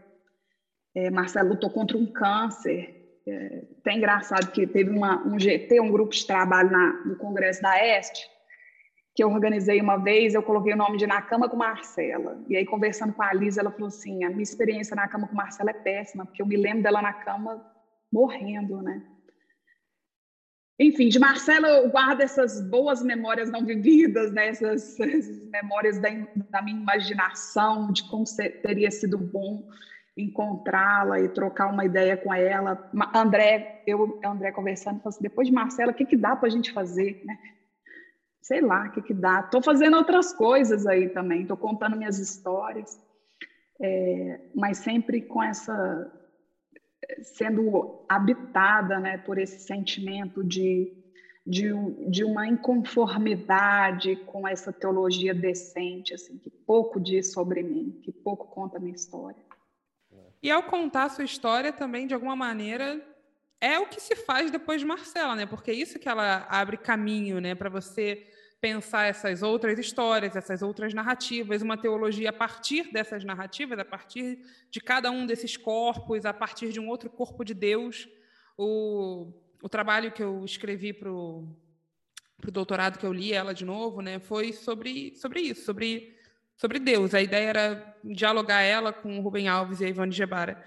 É, Marcela lutou contra um câncer é, até engraçado que teve uma, um GT, um grupo de trabalho na, no Congresso da Este, que eu organizei uma vez, eu coloquei o nome de Na Cama com Marcela. E aí, conversando com a Lisa, ela falou assim: a minha experiência na cama com Marcela é péssima, porque eu me lembro dela na cama morrendo, né? Enfim, de Marcela eu guardo essas boas memórias não vividas, né? essas, essas memórias da, da minha imaginação, de como teria sido bom encontrá-la e trocar uma ideia com ela. André, eu André conversando, falou assim, depois de Marcela, o que, que dá para a gente fazer? Né? Sei lá, o que, que dá. Estou fazendo outras coisas aí também, estou contando minhas histórias, é, mas sempre com essa sendo habitada né, por esse sentimento de, de, de uma inconformidade com essa teologia decente, assim, que pouco diz sobre mim, que pouco conta minha história. E ao contar a sua história também, de alguma maneira, é o que se faz depois de Marcela, né? Porque é isso que ela abre caminho, né, para você pensar essas outras histórias, essas outras narrativas, uma teologia a partir dessas narrativas, a partir de cada um desses corpos, a partir de um outro corpo de Deus. O, o trabalho que eu escrevi para o doutorado que eu li ela de novo, né, foi sobre, sobre isso, sobre sobre Deus. A ideia era dialogar ela com o Rubem Alves e a Ivone Gebara.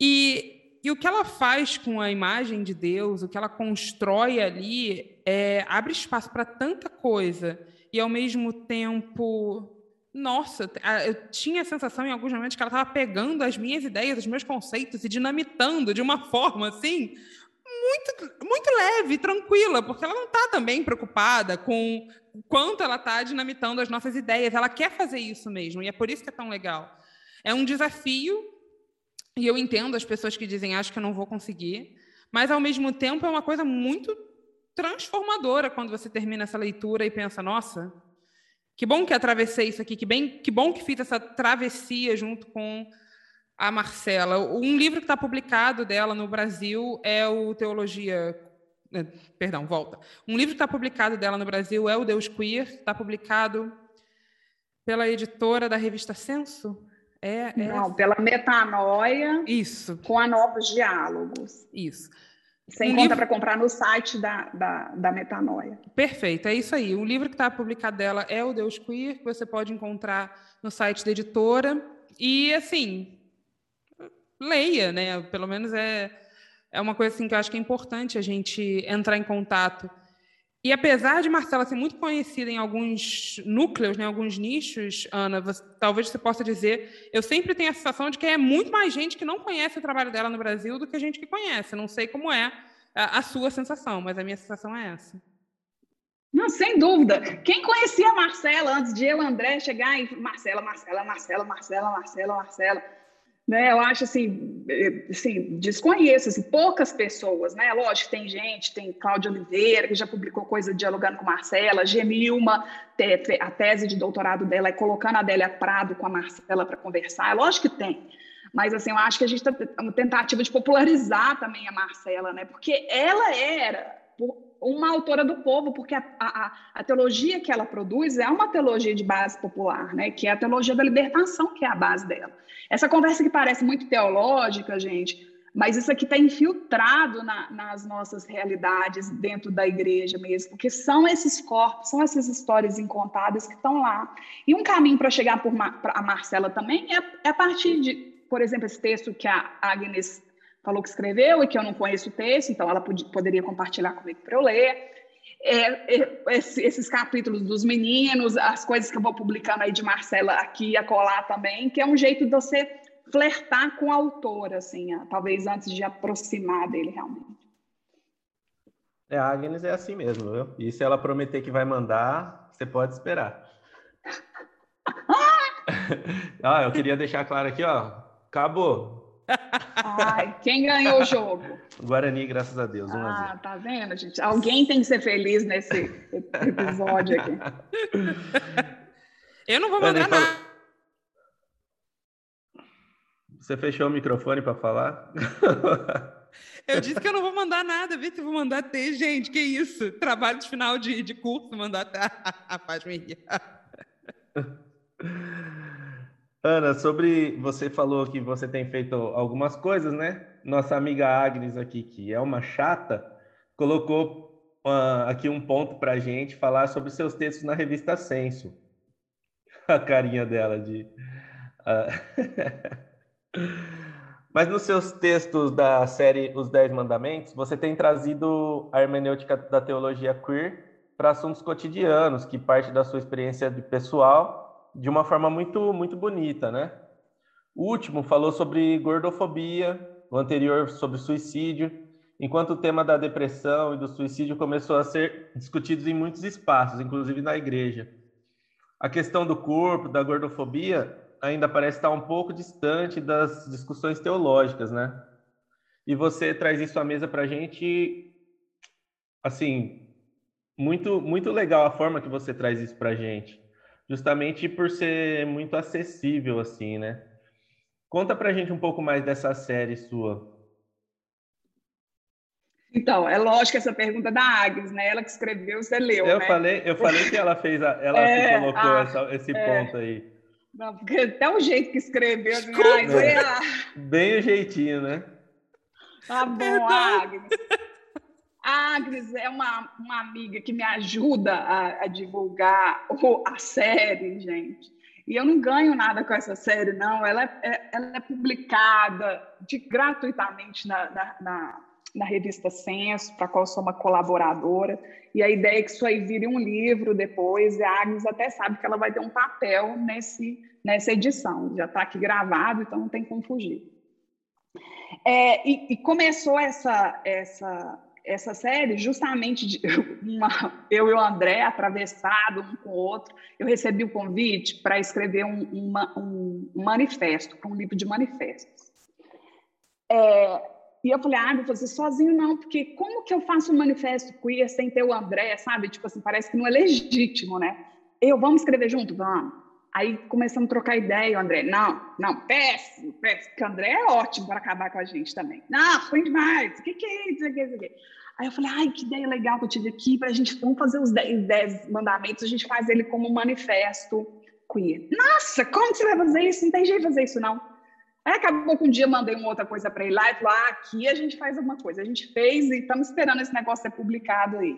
E, e o que ela faz com a imagem de Deus, o que ela constrói ali, é, abre espaço para tanta coisa. E, ao mesmo tempo, nossa, eu tinha a sensação em alguns momentos que ela estava pegando as minhas ideias, os meus conceitos e dinamitando de uma forma assim muito, muito leve, tranquila, porque ela não está também preocupada com o quanto ela está dinamitando as nossas ideias. Ela quer fazer isso mesmo, e é por isso que é tão legal. É um desafio, e eu entendo as pessoas que dizem, acho que eu não vou conseguir, mas ao mesmo tempo é uma coisa muito transformadora quando você termina essa leitura e pensa, nossa, que bom que atravessei isso aqui, que, bem, que bom que fiz essa travessia junto com a Marcela. Um livro que está publicado dela no Brasil é o Teologia. Eh, perdão, volta. Um livro que está publicado dela no Brasil é o Deus Queer, está publicado pela editora da revista Censo. É, é... Não, pela Metanoia. Isso. Com a Novos Diálogos. Isso. Sem um conta livro... para comprar no site da, da, da Metanoia. Perfeito, é isso aí. O livro que está publicado dela é o Deus Queer, que você pode encontrar no site da editora. E, assim, leia, né? Pelo menos é, é uma coisa assim, que eu acho que é importante a gente entrar em contato. E apesar de Marcela ser muito conhecida em alguns núcleos, né, alguns nichos, Ana, você, talvez você possa dizer, eu sempre tenho a sensação de que é muito mais gente que não conhece o trabalho dela no Brasil do que a gente que conhece. Não sei como é a, a sua sensação, mas a minha sensação é essa. Não, sem dúvida. Quem conhecia a Marcela antes de eu, André, chegar em Marcela, Marcela, Marcela, Marcela, Marcela, Marcela né? Eu acho assim, eh, assim, desconheço assim, poucas pessoas, né? Lógico, tem gente, tem Cláudia Oliveira, que já publicou coisa dialogando com Marcela, Gemilma, a tese de doutorado dela é colocando a Adélia Prado com a Marcela para conversar. É lógico que tem. Mas assim, eu acho que a gente está uma tentativa de popularizar também a Marcela, né? Porque ela era uma autora do povo, porque a, a, a, teologia que ela produz é uma teologia de base popular, né? que é a teologia da libertação, que é a base dela. Essa conversa que parece muito teológica, gente, mas isso aqui está infiltrado na, nas nossas realidades dentro da igreja mesmo, porque são esses corpos, são essas histórias incontadas que estão lá. E um caminho para chegar por a Marcela também é, é a partir de, por exemplo, esse texto que a Agnes falou que escreveu e que eu não conheço o texto, então ela pod poderia compartilhar comigo para eu ler. É, é, esses capítulos dos meninos, as coisas que eu vou publicando aí de Marcela aqui e acolá também, que é um jeito de você flertar com o autor, assim, talvez antes de aproximar dele realmente. É, a Agnes é assim mesmo, viu? E se ela prometer que vai mandar, você pode esperar. ah, eu queria deixar claro aqui, ó. Acabou. Ai, quem ganhou o jogo? Guarani, graças a Deus. ah, tá vendo, gente? Alguém tem que ser feliz nesse episódio aqui. Eu não vou mandar nada. Você fechou o microfone para falar? Eu disse que eu não vou mandar nada, vê se eu vou mandar ter, gente, que isso? Trabalho de final de, de curso, mandar ter. Faz me rir. Ana, sobre você falou que você tem feito algumas coisas, né? Nossa amiga Agnes aqui, que é uma chata, colocou uh, aqui um ponto para gente falar sobre seus textos na revista Censo. A carinha dela de. Uh... Mas nos seus textos da série Os Dez Mandamentos, você tem trazido a hermenêutica da teologia queer para assuntos cotidianos, que parte da sua experiência de pessoal de uma forma muito, muito bonita, né? O último falou sobre gordofobia, o anterior sobre suicídio, enquanto o tema da depressão e do suicídio começou a ser discutido em muitos espaços, inclusive na igreja. A questão do corpo, da gordofobia, ainda parece estar um pouco distante das discussões teológicas, né? E você traz isso à mesa para a gente, assim, muito, muito legal a forma que você traz isso para a gente justamente por ser muito acessível, assim, né? Conta pra gente um pouco mais dessa série sua. Então, é lógico essa pergunta da Agnes, né? Ela que escreveu, você leu, eu né? Falei, eu falei que ela fez, a, ela é, colocou ah, essa, esse é. ponto aí. Não, porque até o jeito que escreveu, assim, ah, Bem o jeitinho, né? Tá bom, Agnes. A Agnes é uma, uma amiga que me ajuda a, a divulgar a série, gente. E eu não ganho nada com essa série, não. Ela é, é ela é publicada de, gratuitamente na, na, na, na revista Censo, para a qual sou uma colaboradora. E a ideia é que isso aí vire um livro depois. E a Agnes até sabe que ela vai ter um papel nesse, nessa edição. Já está aqui gravado, então não tem como fugir. É, e, e, começou essa, essa, essa série justamente de uma, eu e o André atravessado um com o outro. Eu recebi o convite para escrever um, uma, um, manifesto, um livro de manifestos. É, e eu falei, ah, vou fazer sozinho não, porque como que eu faço um manifesto queer sem ter o André, sabe? Tipo assim, parece que não é legítimo, né? Eu, vamos escrever junto? Vamos. Aí começamos a trocar ideia, o André, não, não, péssimo, péssimo, porque o André é ótimo para acabar com a gente também. Não, foi demais, o que, que é isso, o que, é isso, Aí eu falei, ai, que ideia legal que eu tive aqui, para a gente, vamos fazer os 10, 10 mandamentos, a gente faz ele como um manifesto queer. Nossa, como você vai fazer isso? Não tem jeito de fazer isso, não. Aí acabou que um dia mandei uma outra coisa para ele lá e falou, ah, aqui a gente faz alguma coisa. A gente fez e estamos esperando esse negócio ser publicado aí.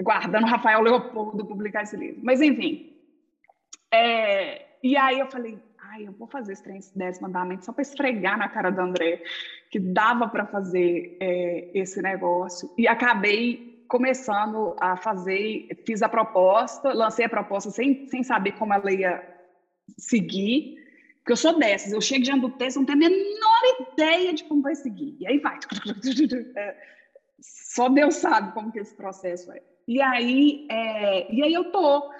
Guardando o Rafael Leopoldo publicar esse livro. Mas, enfim, é, e aí eu falei, ai, eu vou fazer esses 10 mandamentos só para esfregar na cara do André que dava para fazer é, esse negócio. E acabei começando a fazer, fiz a proposta, lancei a proposta sem, sem saber como ela ia seguir, porque eu sou dessas, eu chego diante do texto, não tenho a menor ideia de como vai seguir. E aí vai. É, só Deus sabe como que esse processo é. E aí, é, e aí eu tô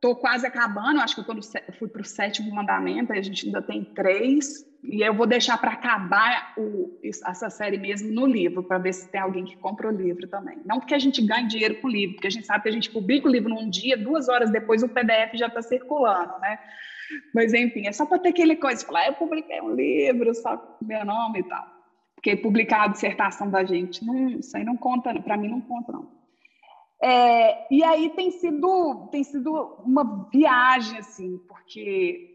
Estou quase acabando, acho que eu no, fui para o sétimo mandamento, a gente ainda tem três, e eu vou deixar para acabar o, essa série mesmo no livro, para ver se tem alguém que compra o livro também. Não porque a gente ganhe dinheiro com o livro, porque a gente sabe que a gente publica o livro num dia, duas horas depois o PDF já está circulando, né? Mas enfim, é só para ter aquele coisa, falar, ah, eu publiquei um livro, só com meu nome e tal. Porque publicar a dissertação da gente, não, isso aí não conta, para mim não conta, não. É, e aí tem sido, tem sido uma viagem, assim, porque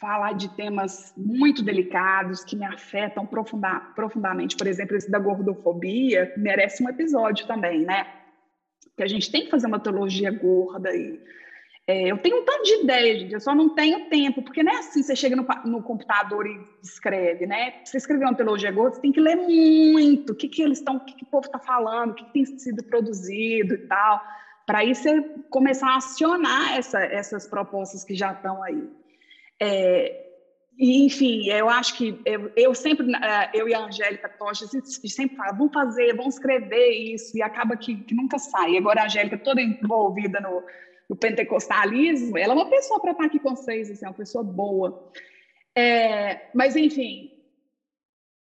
falar de temas muito delicados que me afetam profunda, profundamente, por exemplo, esse da gordofobia, merece um episódio também, né? Que a gente tem que fazer uma teologia gorda e é, eu tenho um tanto de ideia, gente, eu só não tenho tempo, porque não é assim, você chega no, no computador e escreve, né? Você escrever uma teologia gorda, você tem que ler muito, o que, que eles estão, o que, que o povo está falando, o que, que tem sido produzido e tal, para aí você começar a acionar essa, essas propostas que já estão aí. É, enfim, eu acho que eu, eu, sempre, é, eu e a Angélica Tocha, sempre fala, vamos fazer, vamos escrever isso, e acaba que, que nunca sai. Agora a Angélica toda envolvida no do pentecostalismo, ela é uma pessoa para estar aqui com vocês, assim, é uma pessoa boa. É, mas, enfim,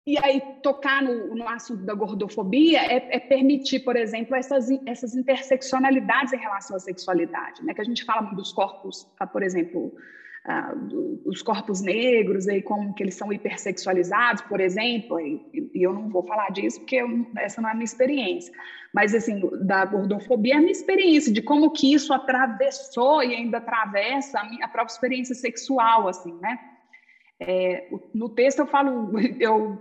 e aí tocar no, no assunto da gordofobia é, é, permitir, por exemplo, essas, essas interseccionalidades em relação à sexualidade, né? que a gente fala dos corpos, ah, por exemplo, ah, os corpos negros aí como que eles são hipersexualizados, por exemplo, e, e eu não vou falar disso porque eu, essa não é a minha experiência, mas assim da gordofobia é a minha experiência de como que isso atravessou e ainda atravessa a minha própria experiência sexual, assim, né? É, no texto eu falo, eu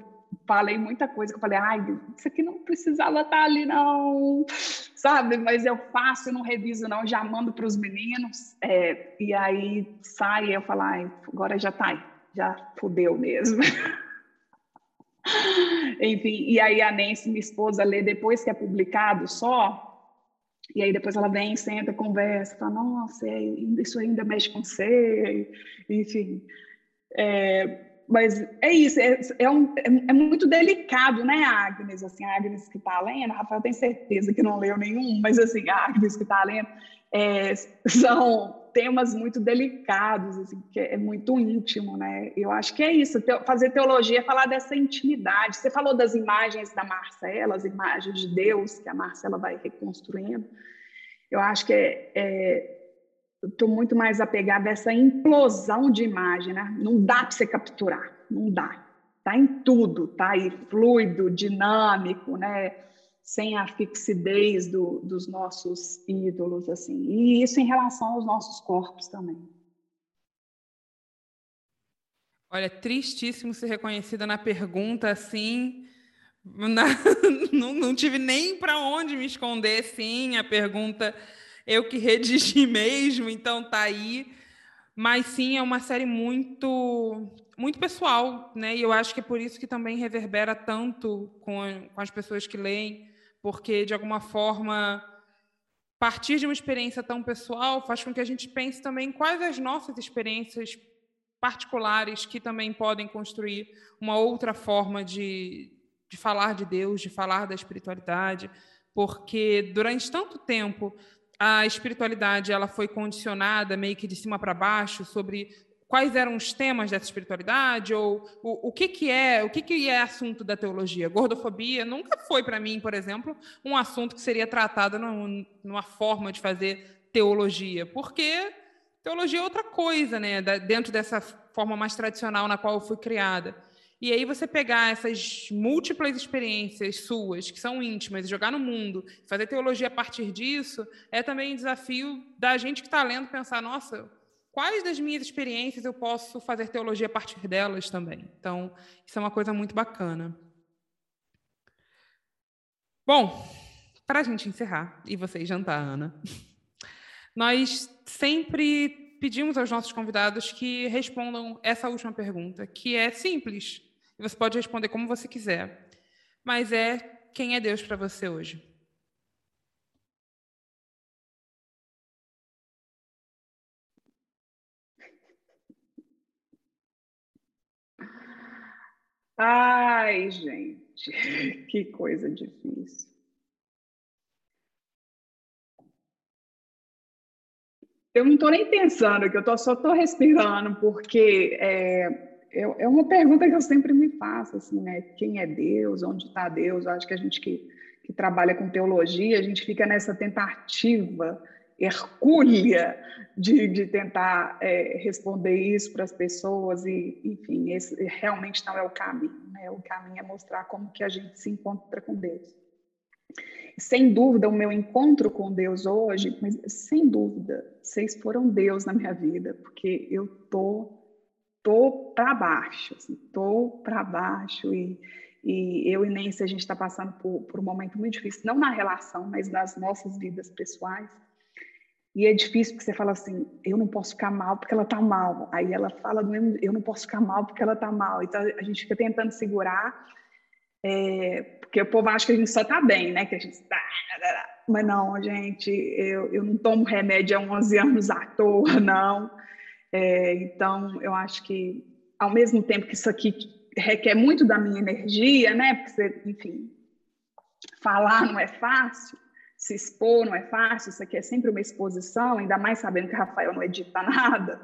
falei muita coisa que eu falei, ai, isso aqui não precisava estar ali, não, sabe? Mas eu faço e não reviso, não, já mando para os meninos, é, e aí sai, eu falo, ai, agora já tá, já fudeu mesmo. Enfim, e aí a Nancy, minha esposa, lê depois que é publicado só, e aí depois ela vem, senta, conversa, fala, nossa, isso ainda mexe com você, enfim. É, mas é isso, é, é, um, é, é, muito delicado, né, Agnes? Assim, a Agnes que está lendo, Rafael tem certeza que não leu nenhum, mas assim, a Agnes que está lendo, é, são temas muito delicados, assim, que é muito íntimo, né? Eu acho que é isso, te, fazer teologia é falar dessa intimidade. Você falou das imagens da Marcela, as imagens de Deus que a Marcela vai reconstruindo. Eu acho que é, é estou muito mais apegada a essa implosão de imagem, né? Não dá para você capturar, não dá. Tá em tudo, tá aí fluido, dinâmico, né? Sem a fixidez do, dos nossos ídolos, assim. E isso em relação aos nossos corpos também. Olha, tristíssimo ser reconhecida na pergunta assim. Na... não, não tive nem para onde me esconder, sim. A pergunta eu que redigi mesmo, então tá aí. Mas sim, é uma série muito muito pessoal, né? E eu acho que é por isso que também reverbera tanto com, com as pessoas que leem, porque de alguma forma partir de uma experiência tão pessoal faz com que a gente pense também quais as nossas experiências particulares que também podem construir uma outra forma de, de falar de Deus, de falar da espiritualidade, porque durante tanto tempo a espiritualidade ela foi condicionada meio que de cima para baixo sobre quais eram os temas dessa espiritualidade ou o, o que que é o que que é assunto da teologia? Gordofobia nunca foi para mim por exemplo um assunto que seria tratado numa forma de fazer teologia porque teologia é outra coisa né dentro dessa forma mais tradicional na qual eu fui criada e aí você pegar essas múltiplas experiências suas, que são íntimas, jogar no mundo, fazer teologia a partir disso, é também um desafio da gente que está lendo pensar, nossa, quais das minhas experiências eu posso fazer teologia a partir delas também? Então, isso é uma coisa muito bacana. Bom, para a gente encerrar e vocês jantar, Ana, nós sempre pedimos aos nossos convidados que respondam essa última pergunta, que é simples. E você pode responder como você quiser. Mas é quem é Deus para você hoje? Ai, gente, que coisa difícil. Eu não estou nem pensando, que eu tô, só estou respirando, porque é, é, é uma pergunta que eu sempre me faço, assim, né? Quem é Deus? Onde está Deus? Eu acho que a gente que, que trabalha com teologia, a gente fica nessa tentativa hercúlea de, de tentar é, responder isso para as pessoas e, enfim, esse realmente não é o caminho, né? O caminho é mostrar como que a gente se encontra com Deus. Sem dúvida, o meu encontro com Deus hoje, mas sem dúvida, vocês foram Deus na minha vida, porque eu tô tô para baixo, assim, tô para baixo e, e eu e Nancy, a gente está passando por, por um momento muito difícil, não na relação, mas nas nossas vidas pessoais. E é difícil porque você fala assim, eu não posso ficar mal porque ela tá mal. Aí ela fala do mesmo, eu não posso ficar mal porque ela tá mal. Então a gente fica tentando segurar, é, porque o povo acha que a gente só tá bem, né? Que a gente tá. Mas não, gente, eu, eu não tomo remédio há 11 anos à toa, não. É, então, eu acho que, ao mesmo tempo que isso aqui requer muito da minha energia, né? Porque, você, enfim, falar não é fácil, se expor não é fácil, isso aqui é sempre uma exposição, ainda mais sabendo que Rafael não edita nada.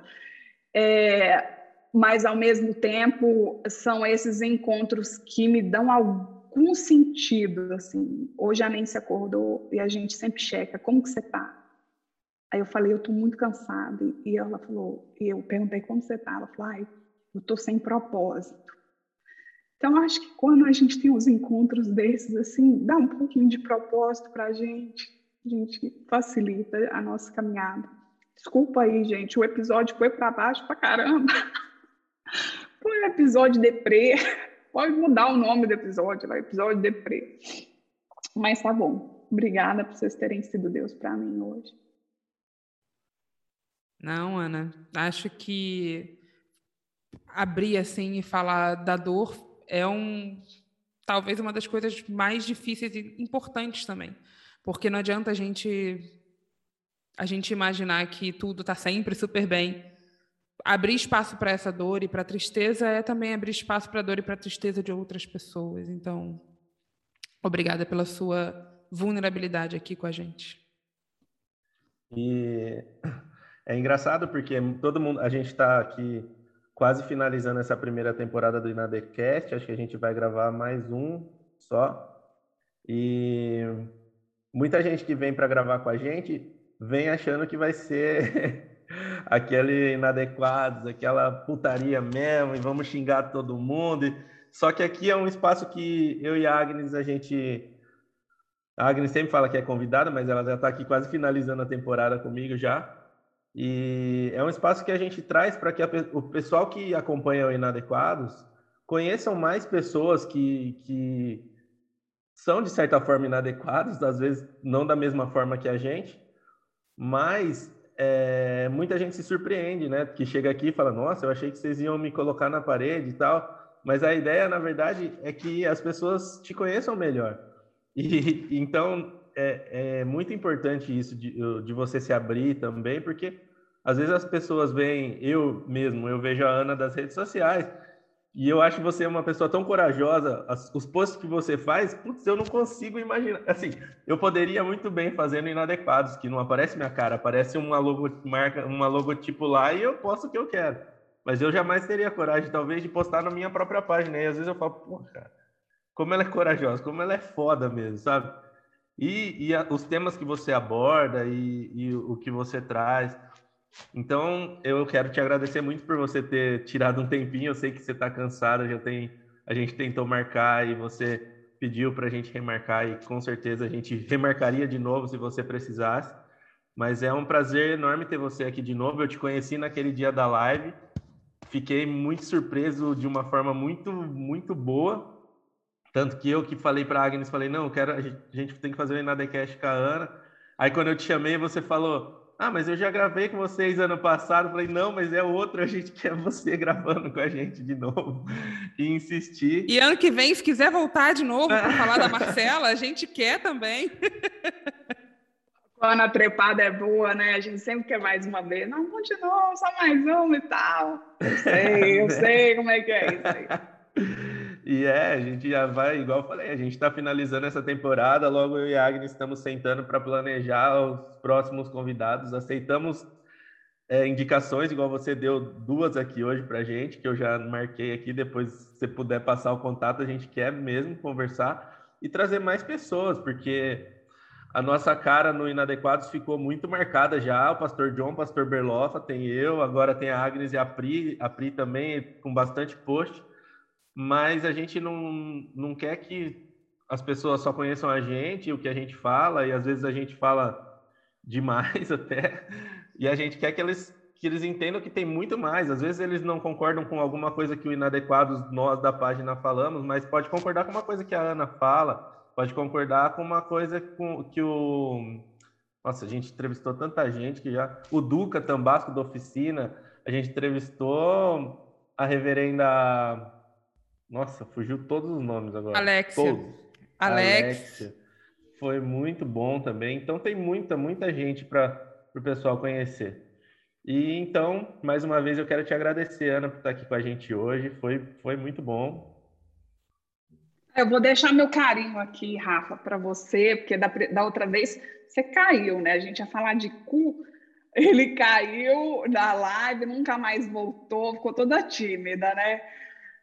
É, mas, ao mesmo tempo, são esses encontros que me dão algum sentido, assim. Hoje a Nancy acordou e a gente sempre checa, como que você está? Aí eu falei, eu estou muito cansada. E ela falou, e eu perguntei como você está. Ela falou, ai, eu estou sem propósito. Então, acho que quando a gente tem uns encontros desses, assim, dá um pouquinho de propósito para a gente, a gente facilita a nossa caminhada. Desculpa aí, gente, o episódio foi para baixo para caramba. Foi um episódio deprê. Pode mudar o nome do episódio, vai episódio deprê. Mas tá bom. Obrigada por vocês terem sido Deus para mim hoje. Não, Ana, acho que abrir assim e falar da dor é um talvez uma das coisas mais difíceis e importantes também, porque não adianta a gente a gente imaginar que tudo está sempre super bem. Abrir espaço para essa dor e para tristeza é também abrir espaço para a dor e para a tristeza de outras pessoas. Então, obrigada pela sua vulnerabilidade aqui com a gente. E é engraçado porque todo mundo, a gente está aqui quase finalizando essa primeira temporada do Inadecast, acho que a gente vai gravar mais um só. E muita gente que vem para gravar com a gente vem achando que vai ser aquele inadequados, aquela putaria mesmo, e vamos xingar todo mundo. Só que aqui é um espaço que eu e a Agnes, a gente. A Agnes sempre fala que é convidada, mas ela já está aqui quase finalizando a temporada comigo já. E é um espaço que a gente traz para que a, o pessoal que acompanha o Inadequados conheçam mais pessoas que, que são, de certa forma, inadequadas, às vezes não da mesma forma que a gente, mas é, muita gente se surpreende, né? Que chega aqui e fala: Nossa, eu achei que vocês iam me colocar na parede e tal. Mas a ideia, na verdade, é que as pessoas te conheçam melhor. E então é, é muito importante isso de, de você se abrir também, porque às vezes as pessoas veem, eu mesmo, eu vejo a Ana das redes sociais, e eu acho você uma pessoa tão corajosa, as, os posts que você faz, putz, eu não consigo imaginar. Assim, eu poderia muito bem fazendo inadequados, que não aparece minha cara, aparece uma logo marca, uma logotipo lá e eu posto o que eu quero. Mas eu jamais teria coragem, talvez, de postar na minha própria página. E às vezes eu falo, pô, cara, como ela é corajosa, como ela é foda mesmo, sabe? E, e a, os temas que você aborda e, e o que você traz. Então, eu quero te agradecer muito por você ter tirado um tempinho. Eu sei que você está cansado, já tem, a gente tentou marcar e você pediu para a gente remarcar e com certeza a gente remarcaria de novo se você precisasse. Mas é um prazer enorme ter você aqui de novo. Eu te conheci naquele dia da live, fiquei muito surpreso de uma forma muito, muito boa. Tanto que eu que falei para a Agnes, falei, não, quero, a gente tem que fazer o Inadecast com a Ana. Aí quando eu te chamei, você falou, ah, mas eu já gravei com vocês ano passado. Falei, não, mas é outro, a gente quer você gravando com a gente de novo. E insistir. E ano que vem, se quiser voltar de novo para falar da Marcela, a gente quer também. Quando a trepada é boa, né? A gente sempre quer mais uma vez. Não, continua, só mais uma e tal. Eu sei, eu sei como é que é isso aí. E é, a gente já vai, igual eu falei, a gente está finalizando essa temporada, logo eu e a Agnes estamos sentando para planejar os próximos convidados. Aceitamos é, indicações, igual você deu duas aqui hoje para a gente, que eu já marquei aqui. Depois, se você puder passar o contato, a gente quer mesmo conversar e trazer mais pessoas, porque a nossa cara no Inadequados ficou muito marcada já. O pastor John, o pastor Berlofa, tem eu, agora tem a Agnes e a Pri, a Pri também, com bastante post mas a gente não, não quer que as pessoas só conheçam a gente, o que a gente fala, e às vezes a gente fala demais até, e a gente quer que eles, que eles entendam que tem muito mais. Às vezes eles não concordam com alguma coisa que o Inadequados, nós da página falamos, mas pode concordar com uma coisa que a Ana fala, pode concordar com uma coisa com, que o... Nossa, a gente entrevistou tanta gente que já... O Duca Tambasco da Oficina, a gente entrevistou a reverenda nossa, fugiu todos os nomes agora. Alexia. Todos. Alexia. Foi muito bom também. Então tem muita, muita gente para o pessoal conhecer. E então, mais uma vez, eu quero te agradecer, Ana, por estar aqui com a gente hoje. Foi, foi muito bom. Eu vou deixar meu carinho aqui, Rafa, para você, porque da, da outra vez você caiu, né? A gente ia falar de cu, ele caiu da live, nunca mais voltou, ficou toda tímida, né?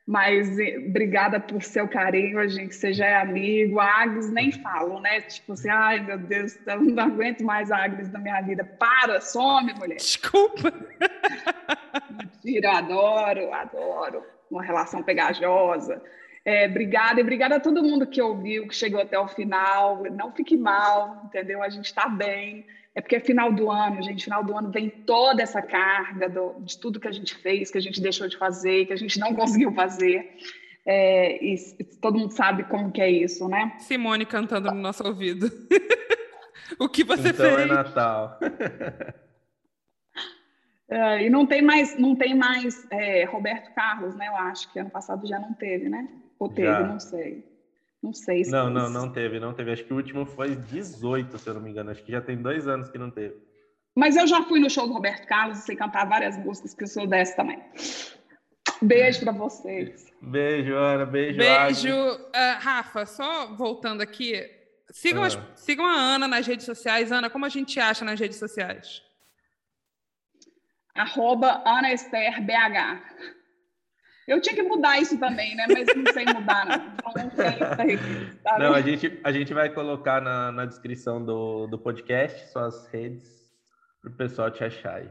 Mas eh, obrigada por seu carinho, a gente, você já é amigo. A Agnes nem falo, né? Tipo assim, ai meu Deus, eu não aguento mais a Agnes na minha vida. Para, some, mulher. Desculpa. Mentira, adoro, adoro. Uma relação pegajosa. É, obrigada e obrigada a todo mundo que ouviu, que chegou até o final. Não fique mal, entendeu? A gente está bem. É porque é final do ano, gente. Final do ano vem toda essa carga do, de tudo que a gente fez, que a gente deixou de fazer, que a gente não conseguiu fazer. É, e, e, todo mundo sabe como que é isso, né? Simone cantando no nosso ouvido. o que você então fez? é Natal. é, e não tem mais, não tem mais é, Roberto Carlos, né? Eu acho que ano passado já não teve, né? Ou teve, já. não sei. Não sei se. Não, não, não teve, não teve. Acho que o último foi 18, se eu não me engano. Acho que já tem dois anos que não teve. Mas eu já fui no show do Roberto Carlos e sei cantar várias músicas que eu sou dessa também. Beijo para vocês. Beijo, Ana. Beijo, Beijo. Uh, Rafa, só voltando aqui. Sigam, ah. as, sigam a Ana nas redes sociais. Ana, como a gente acha nas redes sociais? Arroba Ana Esther BH. Eu tinha que mudar isso também, né? Mas não sei mudar, não. Então, não, tá não a, gente, a gente vai colocar na, na descrição do, do podcast suas redes para o pessoal te achar aí.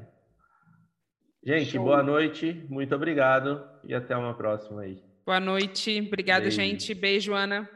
Gente, Show. boa noite, muito obrigado e até uma próxima aí. Boa noite, obrigado, Beijo. gente. Beijo, Ana.